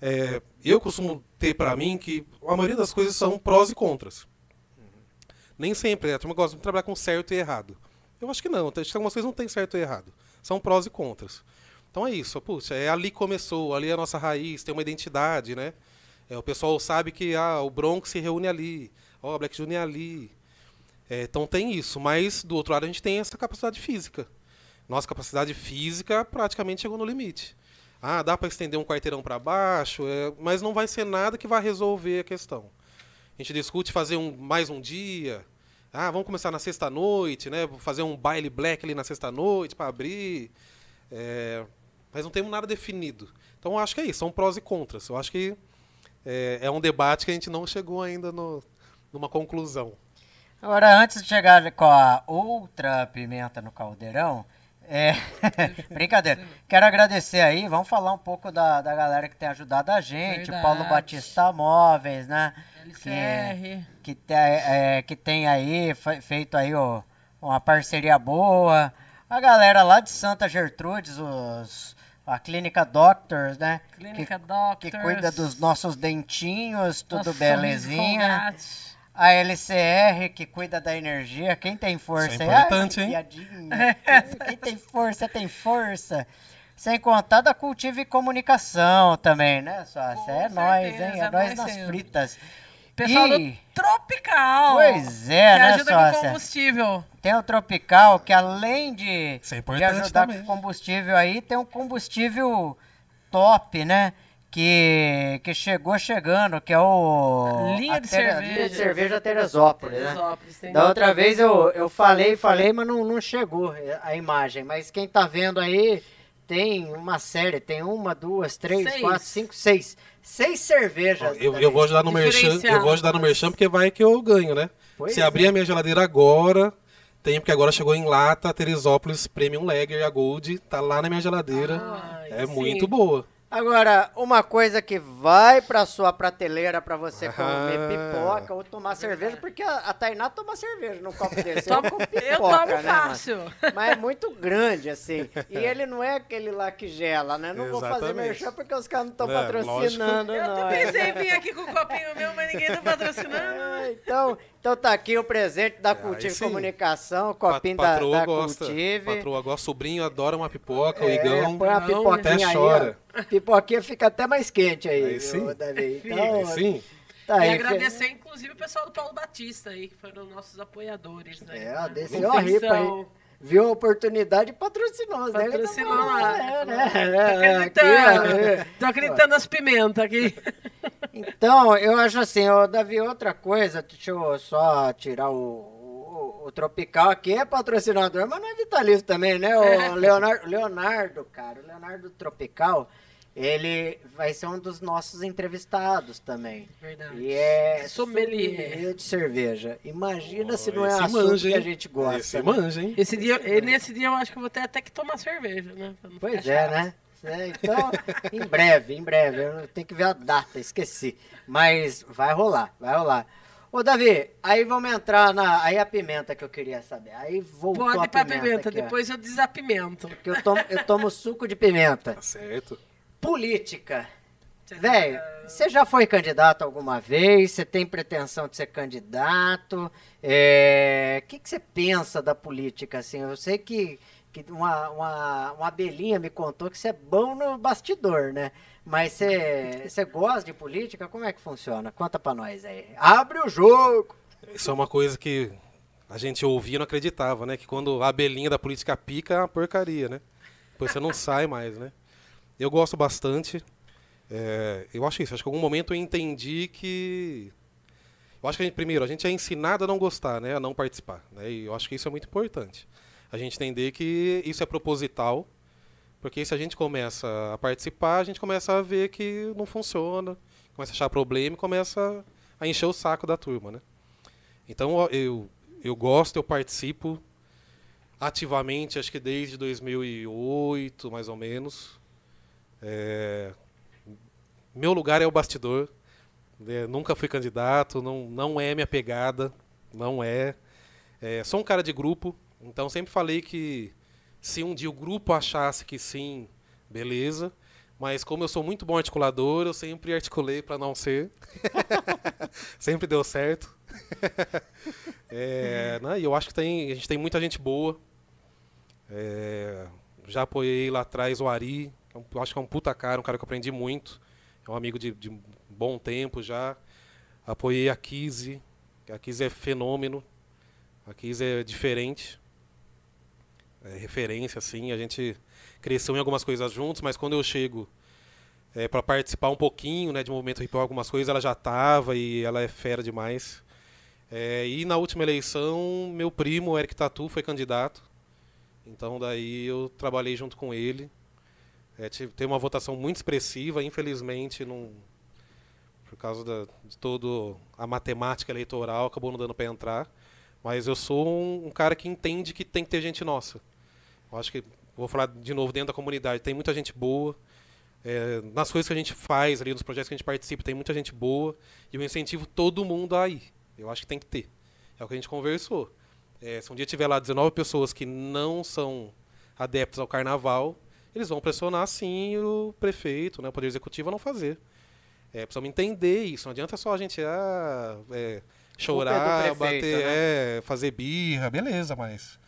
É, eu costumo ter pra mim que a maioria das coisas são prós e contras. Nem sempre. A turma gosta de trabalhar com certo e errado. Eu acho que não. Acho que algumas coisas não tem certo e errado. São prós e contras. Então é isso. Puxa, é ali que começou. Ali é a nossa raiz. Tem uma identidade, né? É, o pessoal sabe que ah, o Bronx se reúne ali. Ó, a Black Junior é ali. É, então tem isso. Mas, do outro lado, a gente tem essa capacidade física. Nossa capacidade física praticamente chegou no limite. Ah, dá para estender um quarteirão para baixo, é, mas não vai ser nada que vai resolver a questão. A gente discute fazer um, mais um dia. Ah, vamos começar na sexta-noite, né? Fazer um baile black ali na sexta-noite para abrir. É, mas não temos nada definido. Então eu acho que é isso, são prós e contras. Eu acho que é, é um debate que a gente não chegou ainda no, numa conclusão. Agora, antes de chegar com a outra pimenta no caldeirão, é... brincadeira. Quero agradecer aí, vamos falar um pouco da, da galera que tem ajudado a gente, Verdade. Paulo Batista Móveis, né? LCR. que, te- é, que tem aí, fe- feito aí ó, uma parceria boa. A galera lá de Santa Gertrudes, os, a Clínica Doctors, né? Clínica que, Doctors. que cuida dos nossos dentinhos, tudo Nossa, belezinha. Colgate. A LCR, que cuida da energia. Quem tem força? Isso é aí? Ai, importante, hein? piadinha. Quem tem força, tem força. Sem contar da Cultive Comunicação também, né, sócia? Com É nóis, hein? É é nóis nas fritas. Pessoal E- do Tropical. Pois é, que né, ajuda com sócia? combustível. Tem o Tropical, que além de, é de importante ajudar também. com combustível aí, tem um combustível top, né? Que, que chegou chegando, que é o... Linha de Tere- cerveja. Linha de cerveja Teresópolis, né? Teresópolis, tem- Da outra vez eu, eu falei, falei, mas não, não chegou a imagem. Mas quem tá vendo aí, tem uma série, tem uma, duas, três, Seis. quatro, cinco, seis. Seis cervejas. Eu, eu vou ajudar no merchan, eu vou ajudar no merchan porque vai que eu ganho, né? Pois Se é. abrir a minha geladeira agora, tem porque agora chegou em lata a Teresópolis Premium Lager, a Gold, tá lá na minha geladeira. Ai, é sim. muito boa. Agora, uma coisa que vai pra sua prateleira pra você comer Ah. pipoca ou tomar cerveja, porque a, a Tainá toma cerveja num copo desse. Tomo- eu como pipoca, eu tomo né, mano? fácil. Mas é muito grande, assim. E ele não é aquele lá que gela, né? Não vou fazer Exatamente. merchan porque os caras não estão É, patrocinando Eu nós. pensei em vir aqui com o copinho meu, mas ninguém tá patrocinando. Ah, então, então tá aqui o presente da Cultive sim. Comunicação, o Pat- copinho da, patroa da gosta. Cultive. Patroa gosta, sobrinho adora uma pipoca, o É, igão. põe a Não, pipoquinha até aí, chora. ó. Pipoquinha fica até mais quente aí, Aí viu, sim. Davi? Sim. Então, Aí sim. tá e aí. agradecer, inclusive, o pessoal do Paulo Batista aí, que foram nossos apoiadores. Né? É, ó, desceu a ripa aí. Viu a oportunidade e patrocinou. né? Patrocinou Então, lá. é, né? Tô É, aqui, acreditando. é. Tô acreditando nas pimentas aqui. Então, eu acho assim, ô, Davi, outra coisa, deixa eu só tirar o, o, o Tropical aqui, é patrocinador, mas não é vitalício também, né? O Leonardo, Leonardo, cara, o Leonardo Tropical, ele vai ser um dos nossos entrevistados também. Verdade. E é Sommelier. sommelier de cerveja. Imagina se não é assunto manja, que a gente gosta. Esse né? manja, hein? Esse dia, nesse dia eu acho que eu vou ter até que tomar cerveja, né? Pois é, chato. né? Né? Então, em breve, em breve. Eu tenho que ver a data, esqueci. Mas vai rolar, vai rolar. Ô, Davi, aí vamos entrar na. Aí a pimenta que eu queria saber. Aí voltou Pode a ir pra pimenta. pimenta, aqui, ó. depois eu desapimento. Que eu tomo, eu tomo suco de pimenta. Tá certo. Política. Velho, você já foi candidato alguma vez? Você tem pretensão de ser candidato? É, O que, que você pensa da política? Assim, eu sei que, que uma, uma, uma abelhinha me contou que você é bom no bastidor, né? Mas você, você gosta de política? Como é que funciona? Conta pra nós aí. Abre o jogo! Isso é uma coisa que a gente ouvia e não acreditava, né? Que quando a abelhinha da política pica é uma porcaria, né? Depois você não sai mais, né? Eu gosto bastante. É, eu acho isso. Acho que em algum momento eu entendi que. Eu acho que a gente, primeiro, a gente é ensinado a não gostar, né? A não participar. Né? E eu acho que isso é muito importante. A gente entender que isso é proposital. Porque se a gente começa a participar, a gente começa a ver que não funciona, começa a achar problema e começa a encher o saco da turma, né? Então eu, eu gosto, eu participo ativamente, acho que desde 2008, mais ou menos. É, meu lugar é o bastidor. né, nunca fui candidato, não, não é minha pegada, não é. É, Sou um cara de grupo, então sempre falei que se um dia o grupo achasse que sim, beleza. Mas como eu sou muito bom articulador, eu sempre articulei para não ser. sempre deu certo. É, né, e eu acho que tem, a gente tem muita gente boa. É, já apoiei lá atrás o Ari, é eu acho que é um puta cara, um cara que eu aprendi muito. É um amigo de, de bom tempo já. Apoiei a que a Kizzy é fenômeno. A Kizzy é diferente. É referência, assim. A gente cresceu em algumas coisas juntos, mas quando eu chego é, para participar um pouquinho né, de movimento hip algumas coisas, ela já estava e ela é fera demais. É, e na última eleição, meu primo, Eric Tatu, foi candidato. Então daí eu trabalhei junto com ele. É, teve uma votação muito expressiva, infelizmente, por causa da, de toda a matemática eleitoral, acabou não dando para entrar. Mas eu sou um, um cara que entende que tem que ter gente nossa. Eu acho que, vou falar de novo dentro da comunidade, tem muita gente boa. É, nas coisas que a gente faz ali, nos projetos que a gente participa, tem muita gente boa. E eu incentivo todo mundo a ir. Eu acho que tem que ter. É o que a gente conversou. É, se um dia tiver lá 19 pessoas que não são adeptos ao carnaval, eles vão pressionar sim o prefeito, né, o poder executivo a não fazer. É, precisamos entender isso. Não adianta só a gente ah, é, chorar, é prefeito, bater, né? é, fazer birra, beleza, mas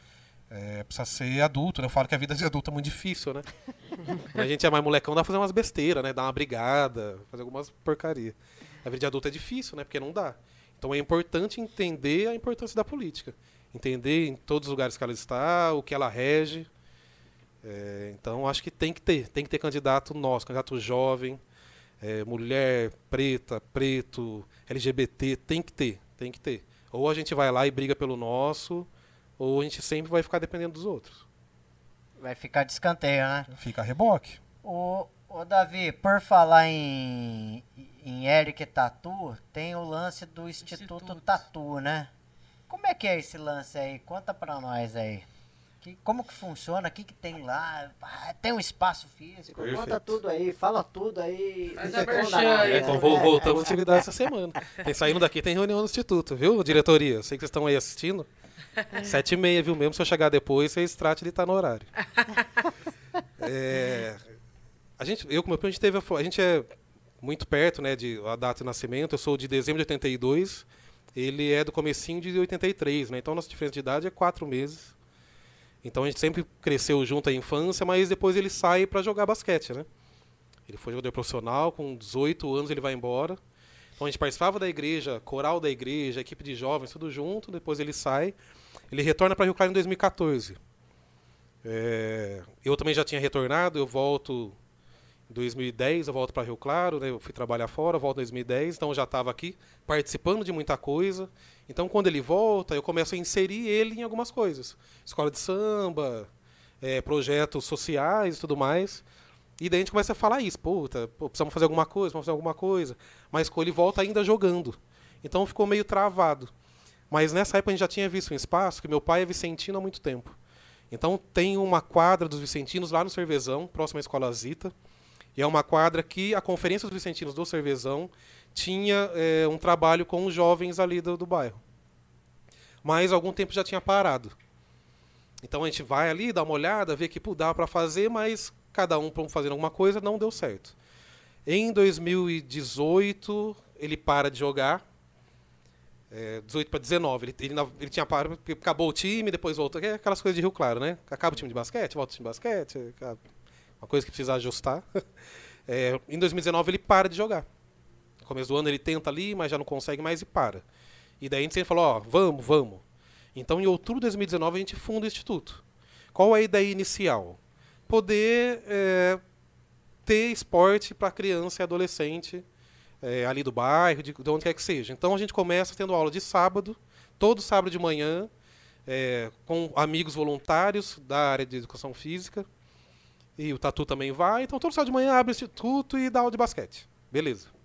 é, precisa ser adulto, né? Eu falo que a vida de adulto é muito difícil, né? A gente é mais molecão, dá pra fazer umas besteiras, né? Dar uma brigada, fazer algumas porcaria. A vida de adulto é difícil, né? Porque não dá. Então é importante entender a importância da política. Entender em todos os lugares que ela está, o que ela rege. É, então acho que tem que ter. Tem que ter candidato nosso, candidato jovem, é, mulher, preta, preto, LGBT, tem que ter, tem que ter. Ou a gente vai lá e briga pelo nosso, ou a gente sempre vai ficar dependendo dos outros. Vai ficar de escanteio, né? Fica a reboque. Ô, ô Davi, por falar em, em Eric Tatu, tem o lance do Instituto, Instituto. Tatu, né? Como é que é esse lance aí? Conta pra nós aí. Que, como que funciona? O que, que tem lá? Ah, tem um espaço físico? Conta Perfeito. tudo aí, fala tudo aí. Conta aí. É, então vou, voltamos à atividade essa semana. Tem, saindo daqui tem reunião no Instituto, viu, diretoria? Sei que vocês estão aí assistindo. Sete e meia, viu? Mesmo se eu chegar depois, vocês tratem de estar no horário. É, a gente, eu com meu primo, a gente teve a, a gente é muito perto, né, de a data de nascimento. Eu sou de dezembro de 82, ele é do comecinho de 83, né? Então nossa diferença de idade é quatro meses. Então a gente sempre cresceu junto à infância, mas depois ele sai para jogar basquete, né? Ele foi jogador profissional, com 18 anos ele vai embora. Então a gente participava da igreja, coral da igreja, equipe de jovens, tudo junto. Depois ele sai. Ele retorna para Rio Claro em 2014. É, eu também já tinha retornado, eu volto em 2010, eu volto para Rio Claro, né, eu fui trabalhar fora, volto em 2010, então eu já estava aqui participando de muita coisa. Então quando ele volta, eu começo a inserir ele em algumas coisas. Escola de samba, é, projetos sociais e tudo mais. E daí a gente começa a falar isso, puta, pô, precisamos fazer alguma coisa, precisamos fazer alguma coisa. Mas ele volta ainda jogando. Então ficou meio travado. Mas nessa época a gente já tinha visto um espaço que meu pai é vicentino há muito tempo. Então tem uma quadra dos Vicentinos lá no Cervezão, próximo à Escola Zita. E é uma quadra que a Conferência dos Vicentinos do Cervezão tinha é, um trabalho com os jovens ali do, do bairro. Mas algum tempo já tinha parado. Então a gente vai ali, dá uma olhada, vê que dá para fazer, mas cada um fazendo alguma coisa não deu certo. Em 2018, ele para de jogar. É, 18 para 19. Ele, ele, ele, tinha parado, acabou o time, depois voltou. É aquelas coisas de Rio Claro, né? Acaba o time de basquete, volta o time de basquete. Uma coisa que precisa ajustar. É, em 2019, ele para de jogar. Começo do ano, ele tenta ali, mas já não consegue mais e para. E daí a gente sempre falou: ó, vamos, vamos. Então, em outubro de 2019, a gente funda o Instituto. Qual é a ideia inicial? Poder é, ter esporte para criança e adolescente é, ali do bairro, de, de, onde quer que seja. Então, a gente começa tendo aula de sábado, todo sábado de manhã, é, com amigos voluntários da área de educação física. E o Tatu também vai. Então, todo sábado de manhã abre o Instituto e dá aula de basquete. Beleza.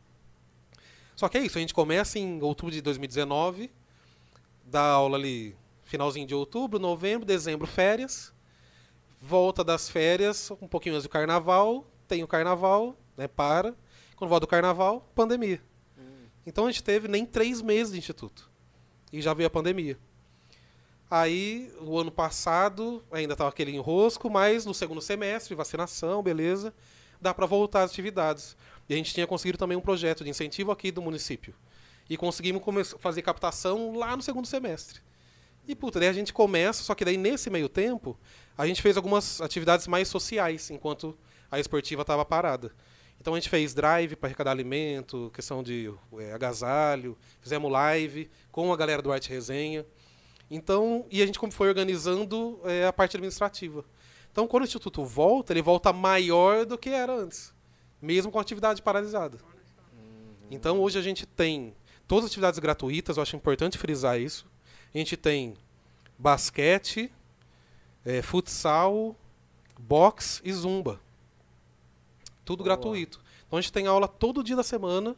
Só que é isso, a gente começa em outubro de 2019, dá aula ali finalzinho de outubro, novembro, dezembro, férias. Volta das férias, um pouquinho antes do carnaval, tem o carnaval, né, para. Quando volta do carnaval, pandemia. Hum. Então a gente teve nem três meses de instituto. E já veio a pandemia. Aí, o ano passado, ainda estava aquele enrosco, mas no segundo semestre, vacinação, beleza, dá para voltar às atividades. E a gente tinha conseguido também um projeto de incentivo aqui do município. E conseguimos fazer captação lá no segundo semestre. E, puta, daí a gente começa, só que daí nesse meio tempo, a gente fez algumas atividades mais sociais, enquanto a esportiva estava parada. Então a gente fez drive para arrecadar alimento, questão de é, agasalho, fizemos live com a galera do Arte Resenha. Então, e a gente foi organizando é, a parte administrativa. Então, quando o Instituto volta, ele volta maior do que era antes, mesmo com a atividade paralisada. Então, hoje a gente tem todas as atividades gratuitas, eu acho importante frisar isso. A gente tem basquete, é, futsal, boxe e zumba. Tudo Boa. gratuito. Então a gente tem aula todo dia da semana.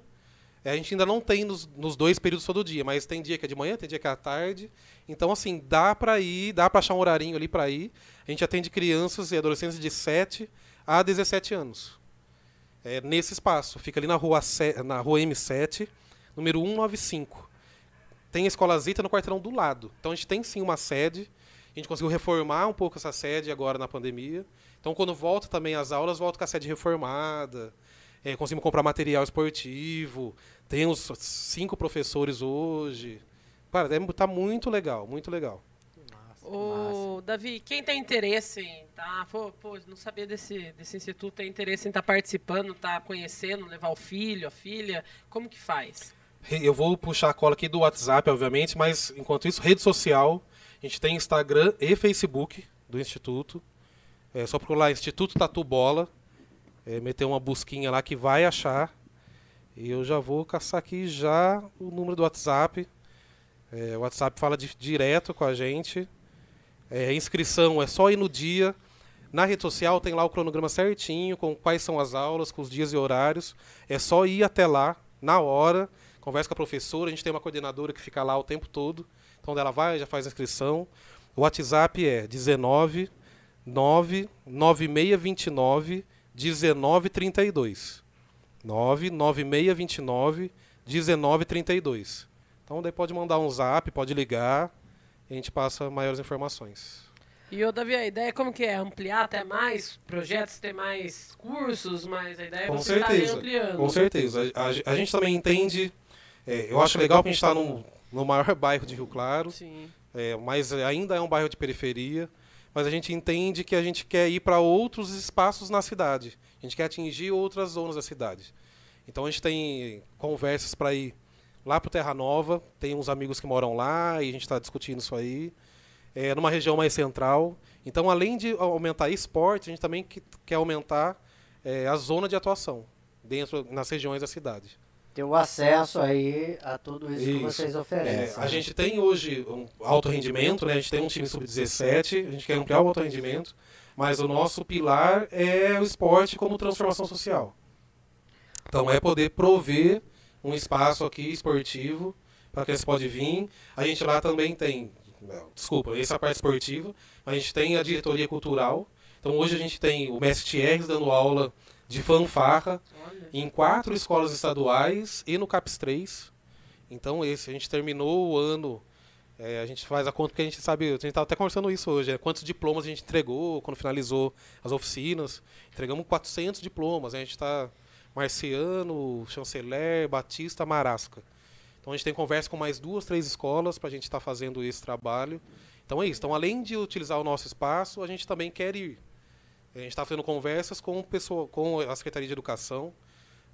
É, a gente ainda não tem nos, nos, dois períodos todo dia, mas tem dia que é de manhã, tem dia que é à tarde. Então, assim, dá para ir, dá para achar um horarinho ali para ir. A gente atende crianças e adolescentes de 7 a 17 anos. É, nesse espaço. Fica ali na rua, na rua M7, número 195 tem a Escola Zita no quarteirão do lado. Então a gente tem sim uma sede. A gente conseguiu reformar um pouco essa sede agora na pandemia. Então quando volta também as aulas, volta com a sede reformada. É, conseguimos comprar material esportivo. Temos cinco professores hoje. Cara, é, tá muito legal, muito legal. Ô, Davi, quem tem interesse em tá, pô, pô, não sabia desse, desse instituto, tem interesse em estar tá participando, estar tá conhecendo, levar o filho, a filha, como que faz? Eu vou puxar a cola aqui do WhatsApp, obviamente, mas enquanto isso, rede social. A gente tem Instagram e Facebook do Instituto. É só procurar Instituto Tatu Bola. É, meter uma busquinha lá que vai achar. E eu já vou caçar aqui já o número do WhatsApp. É, o WhatsApp fala de, direto com a gente. É, inscrição é só ir no dia. Na rede social tem lá o cronograma certinho, com quais são as aulas, com os dias e horários. É só ir até lá, na hora conversa com a professora, a gente tem uma coordenadora que fica lá o tempo todo. Então ela vai, já faz a inscrição. O WhatsApp é 19 99629 1932. 99629 1932. Então daí pode mandar um zap, pode ligar, a gente passa maiores informações. E o Davi, a ideia é como que é? Ampliar até mais projetos, ter mais cursos, mas a ideia é com você certeza, ampliando. Com certeza. A, a, a gente também entende é, eu acho legal que a gente está no, no maior bairro de Rio Claro, é, mas ainda é um bairro de periferia. Mas a gente entende que a gente quer ir para outros espaços na cidade. A gente quer atingir outras zonas da cidade. Então a gente tem conversas para ir lá para Terra Nova. Tem uns amigos que moram lá e a gente está discutindo isso aí. É, numa região mais central. Então, além de aumentar esporte, a gente também quer aumentar é, a zona de atuação dentro nas regiões da cidade ter o acesso aí a tudo isso, isso. que vocês oferecem. É, a gente tem hoje um alto rendimento, né? a gente tem um time sub-17, a gente quer ampliar o alto rendimento, mas o nosso pilar é o esporte como transformação social. Então é poder prover um espaço aqui esportivo para que eles podem vir. A gente lá também tem desculpa, essa é a parte esportiva. A gente tem a diretoria cultural. Então hoje a gente tem o mestre Thierry dando aula de fanfarra Olha. em quatro escolas estaduais e no CAPS 3. Então esse, a gente terminou o ano, é, a gente faz a conta porque a gente sabe, a gente estava até conversando isso hoje, é, quantos diplomas a gente entregou quando finalizou as oficinas. Entregamos 400 diplomas, a gente está Marciano, Chanceler, Batista, Marasca. Então a gente tem conversa com mais duas, três escolas para a gente estar fazendo esse trabalho. Então é isso. Então além de utilizar o nosso espaço, a gente também quer ir. A gente está fazendo conversas com, pessoa, com a Secretaria de Educação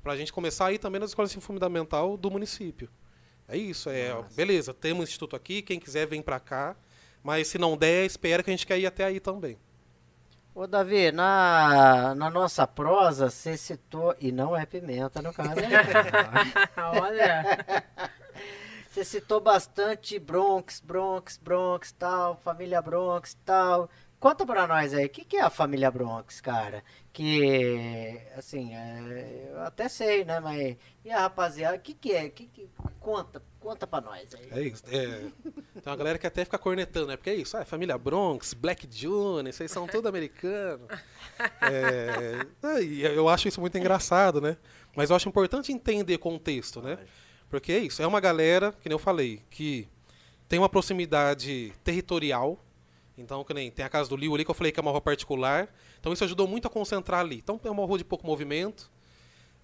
para a gente começar a ir também nas escolas de fundamental do município. É isso. É, Nossa. beleza, temos um instituto aqui, quem quiser vem para cá. Mas se não der, espera que a gente quer ir até aí também. Ô, Davi, na, na nossa prosa, você citou, e não é pimenta no caso, né? Olha. Você citou bastante Bronx, Bronx, Bronx, tal, família Bronx, tal. Conta pra nós aí, o que, que é a família Bronx, cara? Que, assim, é, eu até sei, né, mas... E a rapaziada, o que que é? Que que, conta, conta pra nós aí. É isso. É, tem uma galera que até fica cornetando, né? Porque é isso, ah, família Bronx, Black Junior, vocês são tudo americanos. É, é, eu acho isso muito engraçado, né? Mas eu acho importante entender contexto, né? Porque é isso, é uma galera, que nem eu falei, que tem uma proximidade territorial. Então, que nem tem a casa do Liu ali, que eu falei que é uma rua particular. Então, isso ajudou muito a concentrar ali. Então, é uma rua de pouco movimento.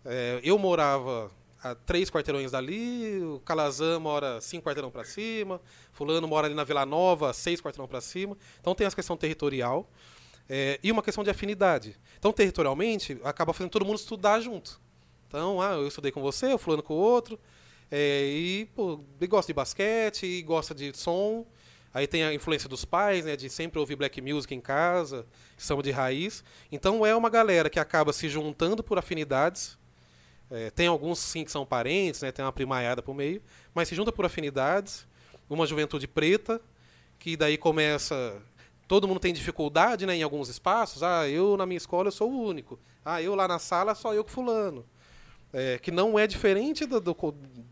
É, eu morava a três quarteirões dali, o Calazan mora cinco quarteirão para cima, fulano mora ali na Vila Nova, seis quarteirão para cima. Então, tem essa questão territorial. É, e uma questão de afinidade. Então, territorialmente, acaba fazendo todo mundo estudar junto. Então, ah, eu estudei com você, o fulano com o outro. É, e, pô, gosta de basquete, e gosta de som. Aí tem a influência dos pais, né, de sempre ouvir black music em casa, samba de raiz. Então é uma galera que acaba se juntando por afinidades. É, tem alguns sim que são parentes, né, tem uma primaiada por meio, mas se junta por afinidades. Uma juventude preta, que daí começa. Todo mundo tem dificuldade né, em alguns espaços. Ah, eu na minha escola eu sou o único. Ah, eu lá na sala só eu com fulano. É, que não é diferente do, do,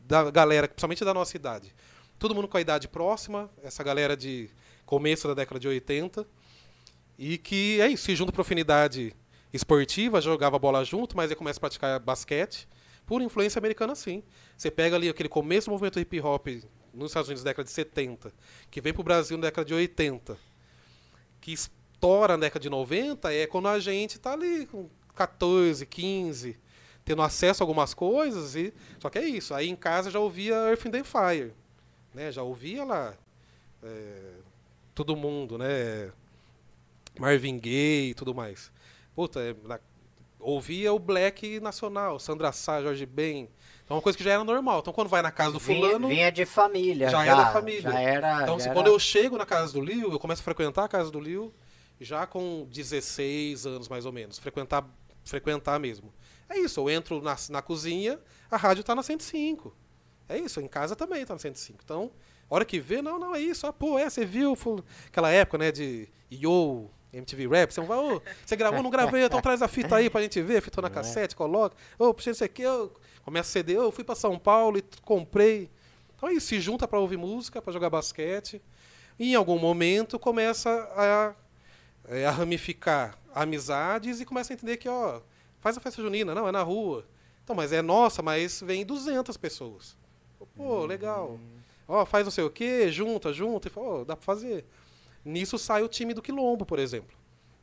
da galera, principalmente da nossa idade. Todo mundo com a idade próxima, essa galera de começo da década de 80. E que é isso, se junta para afinidade esportiva, jogava bola junto, mas aí começa a praticar basquete. Por influência americana, sim. Você pega ali aquele começo do movimento hip hop nos Estados Unidos na década de 70, que vem para o Brasil na década de 80, que estoura na década de 90, é quando a gente está ali com 14, 15, tendo acesso a algumas coisas. e Só que é isso. Aí em casa já ouvia Earth, and Fire. Né? Já ouvia lá é, todo mundo, né? Marvin Gaye e tudo mais. Puta, é, na- ouvia o Black Nacional, Sandra Sá, Jorge Ben. Então é uma coisa que já era normal. Então quando vai na casa do Vinha, fulano... vinha de família. já Já, da família. Já era. Então, já se era- quando eu chego na casa do Liu, eu começo a frequentar a casa do Liu já com 16 anos, mais ou menos. Frequentar, frequentar mesmo. É isso, eu entro na, na cozinha, a rádio tá na 105. É isso, em casa também tá na 105. Então, hora que vê, não, não, é isso. Ah, pô, é, você viu aquela época, né, de Yo, MTV Rap, você vai, ô, você gravou, não gravei, então traz a fita aí pra gente ver, fita na Não é? cassete, coloca. Ô, puxei isso aqui, eu começo a CD, eu fui pra São Paulo e comprei. Então é isso, se junta pra ouvir música, pra jogar basquete. E em algum momento começa a, é, a ramificar amizades e começa a entender que, ó, faz a festa junina, não, é na rua. Então, mas é nossa, mas vem 200 pessoas. Pô, legal. Ó, faz não sei o quê, junta, junta, e fala, ó, dá pra fazer. Nisso sai o time do Quilombo, por exemplo.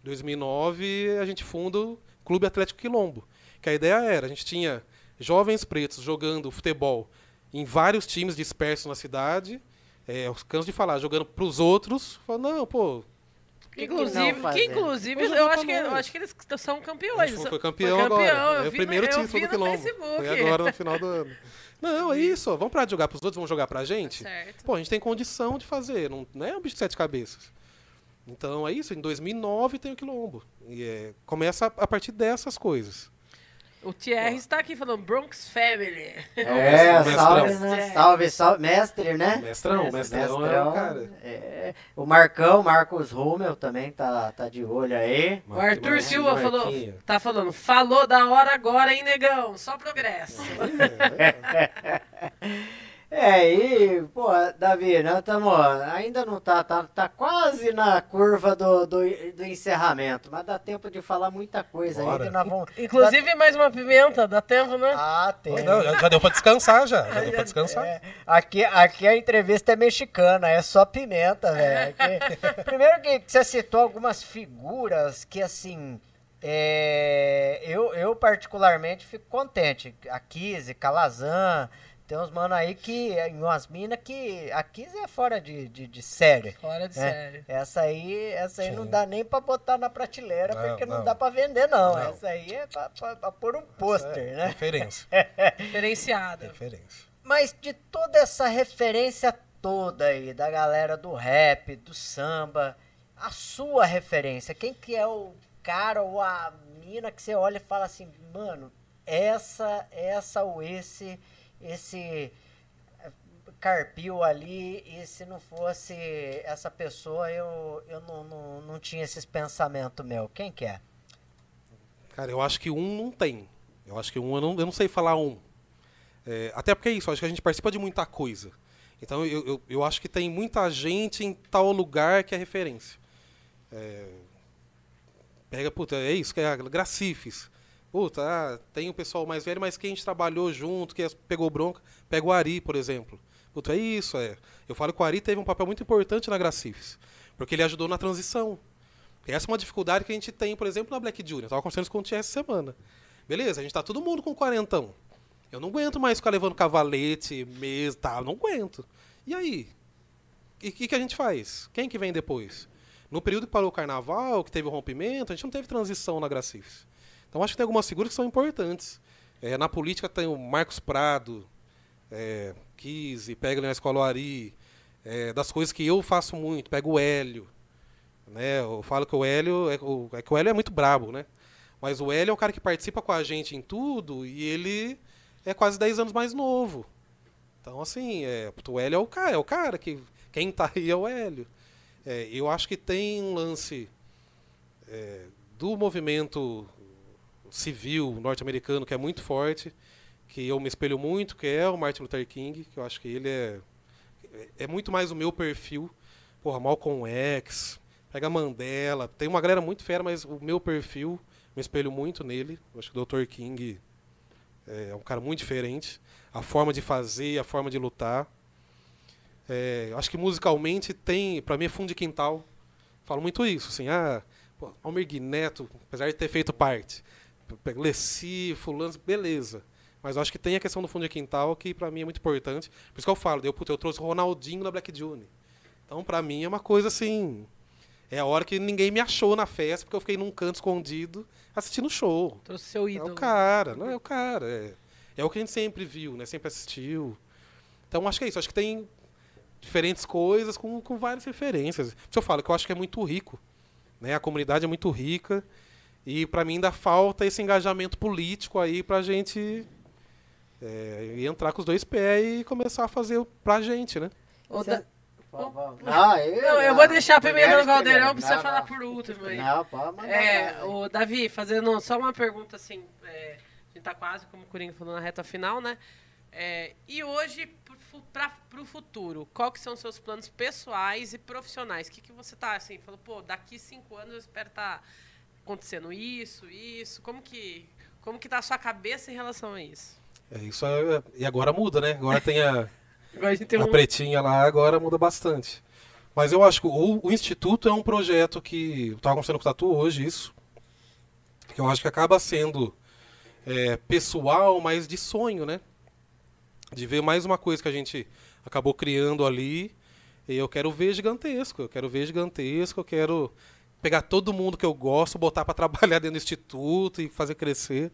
2009 a gente funda o Clube Atlético Quilombo. Que a ideia era, a gente tinha jovens pretos jogando futebol em vários times dispersos na cidade. É, os canso de falar, jogando pros outros. Fala, não, pô, que Inclusive, que, inclusive eu acho, que, eu acho que eles são campeões. São- foi campeão, foi agora. eu é o vi primeiro no, título do Quilombo. Facebook. Foi agora no final do ano. Não, é isso. ó, Vamos parar de jogar pros outros, vamos jogar pra gente? Certo. Pô, a gente tem condição de fazer, não, não é um bicho de sete cabeças. Então é isso, em 2009 tem o Quilombo. E é, começa a, a partir dessas coisas. O Thierry está aqui falando Bronx Family. É, Mestrão. salve, né? Salve, salve. Mestre, né? Mestrão, mestrão, é o cara. é. O Marcão, Marcos Rummel também tá, tá de olho aí. O Arthur Marquinhos, Silva falou, tá falando, falou da hora agora, hein, negão? Só progresso. É, e, pô, Davi, nós estamos. Ainda não tá, tá, tá quase na curva do, do, do encerramento, mas dá tempo de falar muita coisa Bora. ainda. Nós vamos, Inclusive, mais uma pimenta, dá tempo, né? Ah, tem. Não, já, já deu pra descansar, já. Já deu pra descansar. É, aqui, aqui a entrevista é mexicana, é só pimenta, velho. Primeiro que você citou algumas figuras que, assim, é, eu, eu particularmente fico contente. A Kizzy, Calazan, tem uns mano aí que, umas minas que, a Kizzy é fora de, de, de série. Fora de né? série. Essa aí, essa aí não dá nem pra botar na prateleira, Não, porque não, não. dá pra vender, não. Não. Essa aí é pra, pra, pra pôr um pôster, né? Referência. Diferenciada. Referência. Mas de toda essa referência toda aí, da galera do rap, do samba, a sua referência, quem que é o cara ou a mina que você olha e fala assim, mano, essa, essa ou esse, esse eh, carpio ali, e se não fosse essa pessoa, eu, eu não, não, não tinha esses pensamentos meu. Quem que é? Cara, eu acho que um não tem. Eu acho que um, eu não, eu não sei falar um. É, até porque é isso, acho que a gente participa de muita coisa. Então eu, eu, eu acho que tem muita gente em tal lugar que é referência. É, pega, puta, é isso, que é Gracifes. Puta, ah, tem o pessoal mais velho, mas quem a gente trabalhou junto, que pegou bronca, pega o Ari, por exemplo. Puta, é isso, é. Eu falo que o Ari teve um papel muito importante na Gracifes, porque ele ajudou na transição. E essa é uma dificuldade que a gente tem, por exemplo, na Black Junior. Eu tava conversando isso com o Tia essa semana. Beleza, a gente tá todo mundo com quarentão. Eu não aguento mais ficar levando cavalete, mesa, tá, não aguento. E aí? E o que, que a gente faz? Quem que vem depois? No período que parou o carnaval, que teve o rompimento, a gente não teve transição na Gracifes. Então acho que tem algumas figuras que são importantes. É, na política tem o Marcos Prado, é, Kise, pega na escola Ari, é, das coisas que eu faço muito, pego o Hélio. Né? Eu falo que o Hélio é, o, é que o Hélio é muito brabo, né? Mas o Hélio é o cara que participa com a gente em tudo e ele é quase 10 anos mais novo. Então, assim, é, o Hélio é o cara, é o cara que. Quem tá aí é o Hélio. É, eu acho que tem um lance é, do movimento civil norte-americano que é muito forte, que eu me espelho muito, que é o Martin Luther King, que eu acho que ele é, é muito mais o meu perfil. Porra, Malcolm X, pega Mandela, tem uma galera muito fera, mas o meu perfil, me espelho muito nele. Eu acho que o Dr. King é um cara muito diferente. A forma de fazer, a forma de lutar. É, acho que musicalmente tem, pra mim é fundo de quintal. Falo muito isso, assim, ah, Almir Neto, apesar de ter feito parte, Leci, fulano, beleza. Mas eu acho que tem a questão do fundo de quintal que pra mim é muito importante. Por isso que eu falo, eu, eu trouxe Ronaldinho da Black June. Então pra mim é uma coisa assim, é a hora que ninguém me achou na festa, porque eu fiquei num canto escondido assistindo o show. Trouxe seu É ídolo. o cara, não é o cara. É, é o que a gente sempre viu, né? Sempre assistiu. Então acho que é isso. Acho que tem diferentes coisas com, com várias referências. Por isso eu falo que eu acho que é muito rico. Né? A comunidade é muito rica. E para mim ainda falta esse engajamento político aí pra gente é, entrar com os dois pés e começar a fazer pra gente, né? Da-. Não, eu, Não, eu vou deixar a Primeiro, no caldeirão pra primeiro. você falar Não, por último aí. Não, pode mandar. É, o Davi, fazendo só uma pergunta assim, é, a gente tá quase, como o Coringa falou, na reta final, né? É, e hoje, para o futuro, qual que são os seus planos pessoais e profissionais? O que, que você tá, assim, falou, pô, daqui cinco anos eu espero estar acontecendo isso, isso, como que, como que tá a sua cabeça em relação a isso? É, isso é- e agora muda, né? Agora tem a, Agora a a um... pretinha lá, agora muda bastante. Mas eu acho que o, o Instituto é um projeto que. Eu estava conversando com o Tatu hoje, isso. Que eu acho que acaba sendo é, pessoal, mas de sonho, né? De ver mais uma coisa que a gente acabou criando ali. E eu quero ver gigantesco. Eu quero ver gigantesco. Eu quero pegar todo mundo que eu gosto, botar para trabalhar dentro do Instituto e fazer crescer.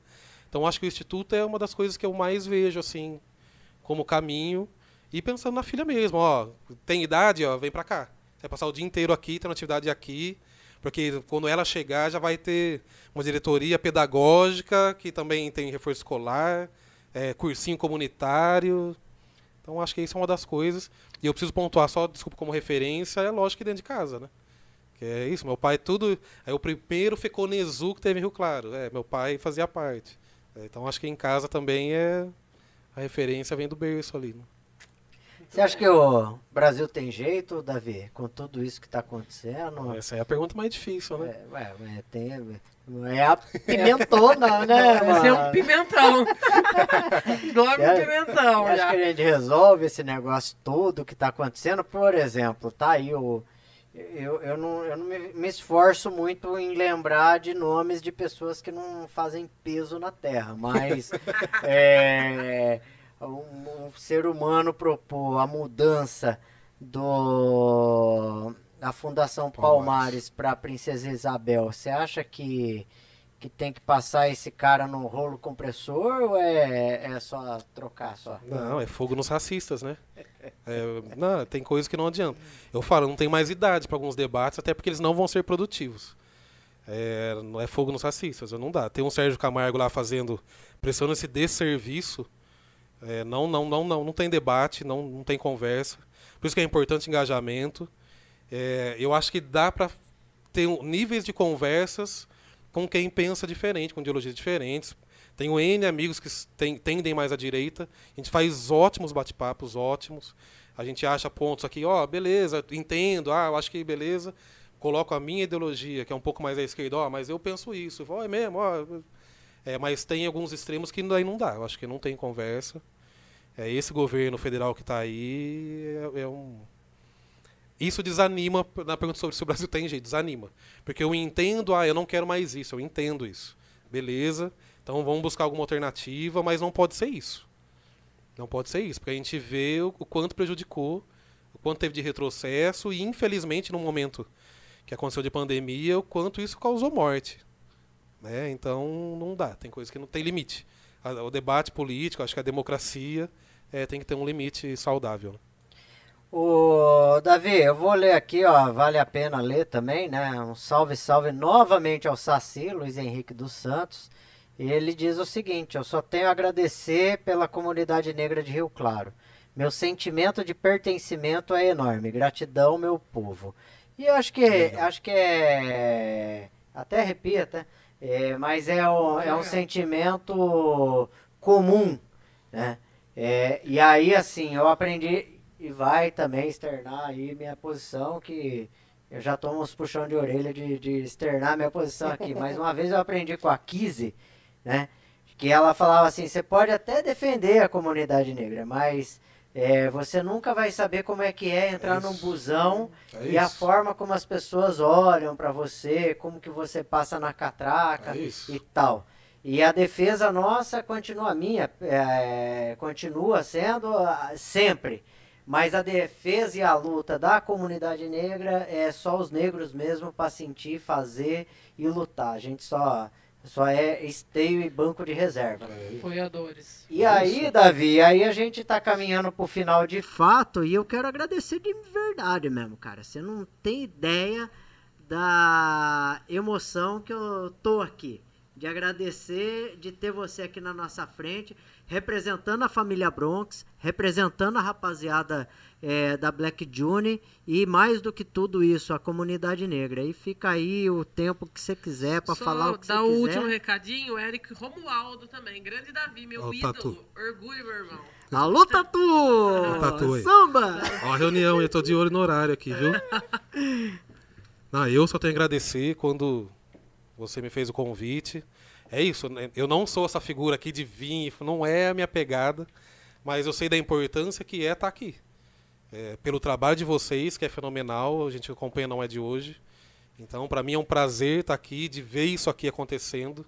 Então acho que o Instituto é uma das coisas que eu mais vejo, assim, como caminho. E pensando na filha mesmo, ó, tem idade, ó, vem pra cá. Você vai passar o dia inteiro aqui, tendo atividade aqui, porque quando ela chegar já vai ter uma diretoria pedagógica que também tem reforço escolar, é, cursinho comunitário. Então acho que isso é uma das coisas. E eu preciso pontuar só, desculpa, como referência, é lógico que dentro de casa, né? Que é isso, meu pai tudo. Aí o primeiro ficou Nezu que teve em Rio Claro. É, meu pai fazia parte. É, então acho que em casa também é. A referência vem do berço ali. Né? Você acha que o Brasil tem jeito, Davi, com tudo isso que está acontecendo? Essa é a pergunta mais difícil, né? É, ué, ué, tem, é a pimentona, né? Vai ser um pimentão. Um É, pimentão Acho já. que a gente resolve esse negócio todo que está acontecendo. Por exemplo, tá aí o. Eu, eu não, eu não me, me esforço muito em lembrar de nomes de pessoas que não fazem peso na Terra, mas é, um, um ser humano propor a mudança do da Fundação Palmares. Palmares para a Princesa Isabel. Você acha que que tem que passar esse cara no rolo compressor ou é, é só trocar só? Não, é fogo nos racistas, né? É, não, tem coisas que não adianta. Eu falo, não tem mais idade para alguns debates, até porque eles não vão ser produtivos. É, não é fogo nos racistas, não dá. Tem um Sérgio Camargo lá fazendo, prestando esse desserviço. É, não, não, não, não, não tem debate, não, não tem conversa. Por isso que é importante engajamento. É, eu acho que dá para ter um- níveis de conversas com quem pensa diferente, com ideologias diferentes. Tenho N amigos que tem- tendem mais à direita. A gente faz ótimos bate-papos, ótimos. A gente acha pontos aqui, ó, beleza, entendo, ah, eu acho que beleza. Coloco a minha ideologia, que é um pouco mais à esquerda, ó, mas eu penso isso. Ó, é mesmo, ó. É, mas tem alguns extremos que daí não dá. Eu acho que não tem conversa. É, esse governo federal que está aí é, é um. Isso desanima, na pergunta sobre se o Brasil tem jeito, desanima. Porque eu entendo, ah, eu não quero mais isso, eu entendo isso. Beleza, então vamos buscar alguma alternativa, mas não pode ser isso. Não pode ser isso, porque a gente vê o, quanto prejudicou, o quanto teve de retrocesso e, infelizmente, no momento que aconteceu de pandemia, o quanto isso causou morte. Né? Então, não dá, tem coisa que não tem limite. O debate político, acho que a democracia eh, tem que ter um limite saudável. né? O Davi, eu vou ler aqui, ó, vale a pena ler também, né? Um salve, salve novamente ao Saci, Luiz Henrique dos Santos. E ele diz o seguinte: Eu só tenho a agradecer pela comunidade negra de Rio Claro. Meu sentimento de pertencimento é enorme. Gratidão, meu povo. E eu acho que acho que é até arrepia, tá? É, mas é um, é um sentimento comum, né? É, e aí, assim, eu aprendi e vai também externar aí minha posição, que eu já tomo uns puxão de orelha de, de externar minha posição aqui. Mas uma vez eu aprendi com a Kizzy, né? Que ela falava assim, você pode até defender a comunidade negra, mas é, você nunca vai saber como é que é entrar num isso. busão É e a forma como as pessoas olham pra você, como que você passa na catraca É e tal. E a defesa nossa continua minha, é, continua sendo sempre. Mas a defesa e a luta da comunidade negra é só os negros mesmo para sentir, fazer e lutar. A gente só, só é esteio e banco de reserva. É, Apoiadores. E aí, Davi, aí a gente tá caminhando pro final de fato e eu quero agradecer de verdade mesmo, cara. Você não tem ideia da emoção que eu tô aqui. De agradecer de ter você aqui na nossa frente, representando a família Bronx, representando a rapaziada eh, da Black June e mais do que tudo isso, a comunidade negra. E fica aí o tempo que você quiser para Só falar o que você dar o quiser. último recadinho, o Eric Romualdo também. Grande Davi, meu Ó o ídolo. tatu. Orgulho, meu irmão. Alô, Tatu! Tatu. Samba! Ó a reunião, eu tô de olho no horário aqui, viu? Não, eu só tenho a agradecer quando você me fez o convite. É isso, né? eu não sou essa figura aqui de vir, não é a minha pegada, mas eu sei da importância que é estar aqui. É, pelo trabalho de vocês, que é fenomenal, a gente acompanha não é de hoje. Então, para mim é um prazer estar aqui, de ver isso aqui acontecendo.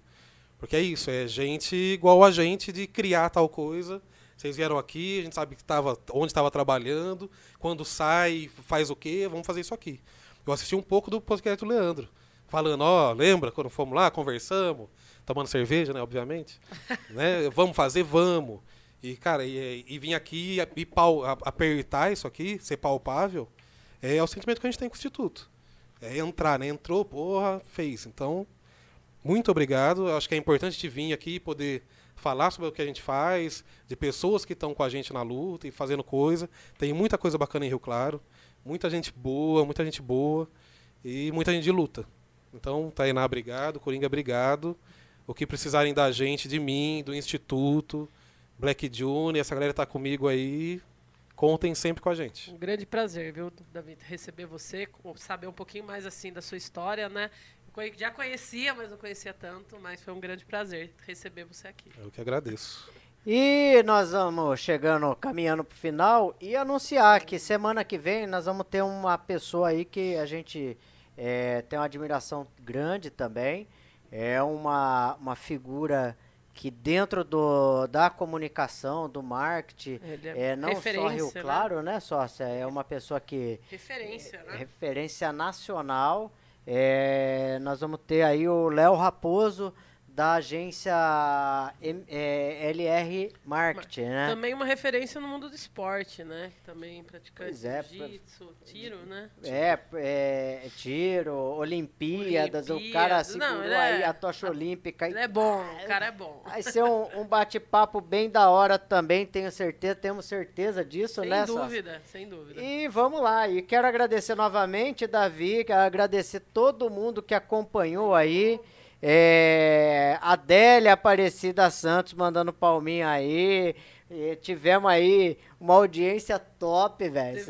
Porque é isso, é gente igual a gente de criar tal coisa. Vocês vieram aqui, a gente sabe que tava, onde estava trabalhando, quando sai, faz o quê, vamos fazer isso aqui. Eu assisti um pouco do podcast do Leandro, falando, ó, lembra quando fomos lá, conversamos, tomando cerveja, né, obviamente? né? Vamos fazer, vamos. E, cara, e, e vir aqui e pau, a- apertar isso aqui, ser palpável, é, o sentimento que a gente tem com o Instituto. É entrar, né? Entrou, porra, fez. Então, muito obrigado. Eu Acho que é importante te vir aqui e poder falar sobre o que a gente faz, de pessoas que estão com a gente na luta e fazendo coisa. Tem muita coisa bacana em Rio Claro, muita gente boa, muita gente boa e muita gente de luta. Então, Tainá, obrigado, Coringa, obrigado. O que precisarem da gente, de mim, do Instituto, Black June, essa galera tá comigo aí, contem sempre com a gente. Um grande prazer, viu, David, receber você, saber um pouquinho mais assim da sua história, né? Eu já conhecia, mas não conhecia tanto, mas foi um grande prazer receber você aqui. Eu que agradeço. E nós vamos chegando, caminhando para o final e anunciar que semana que vem nós vamos ter uma pessoa aí que a gente é, tem uma admiração grande também. É uma, uma figura que dentro do, da comunicação, do marketing, é, é, não só Rio né? Claro, né, sócia? É uma pessoa que... Referência, né? Referência nacional. É, nós vamos ter aí o Léo Raposo, da agência é, LR Marketing, né? Também uma referência no mundo do esporte, né? Também praticante é, jiu-jitsu, tiro, né? É, é, tiro, Olimpíadas, Olimpíadas, o cara segurou Não, aí é, a tocha olímpica. Ele é bom, o cara é bom. Vai ser um, um bate-papo bem da hora também, tenho certeza, temos certeza disso, sem né? Sem dúvida, sem dúvida. E vamos lá, e quero agradecer novamente, Davi, quero agradecer todo mundo que acompanhou aí. É, Adélia Aparecida Santos mandando palminha aí. E tivemos aí uma audiência top, velho.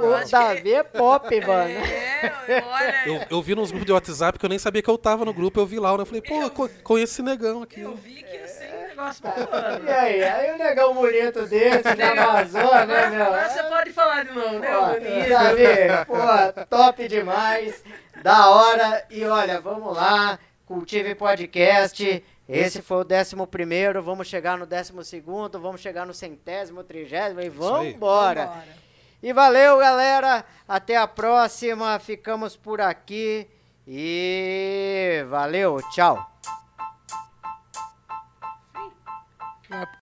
O Davi que... é pop, mano. É, olha. Eu, eu vi nos grupos de WhatsApp que eu nem sabia que eu tava no grupo. Eu vi lá, eu falei, pô, eu, conheço esse negão aqui. Eu vi que assim, o negócio falando. E aí? Aí o negão bonito desse na Amazônia, né, meu? Agora você pode falar de novo, né, bonito? Davi, pô, top demais. Da hora. E olha, vamos lá. Cultive Podcast. Esse foi o décimo primeiro, vamos chegar no décimo segundo, vamos chegar no centésimo, trigésimo e vamos embora. E valeu, galera. Até a próxima. Ficamos por aqui. E valeu, tchau.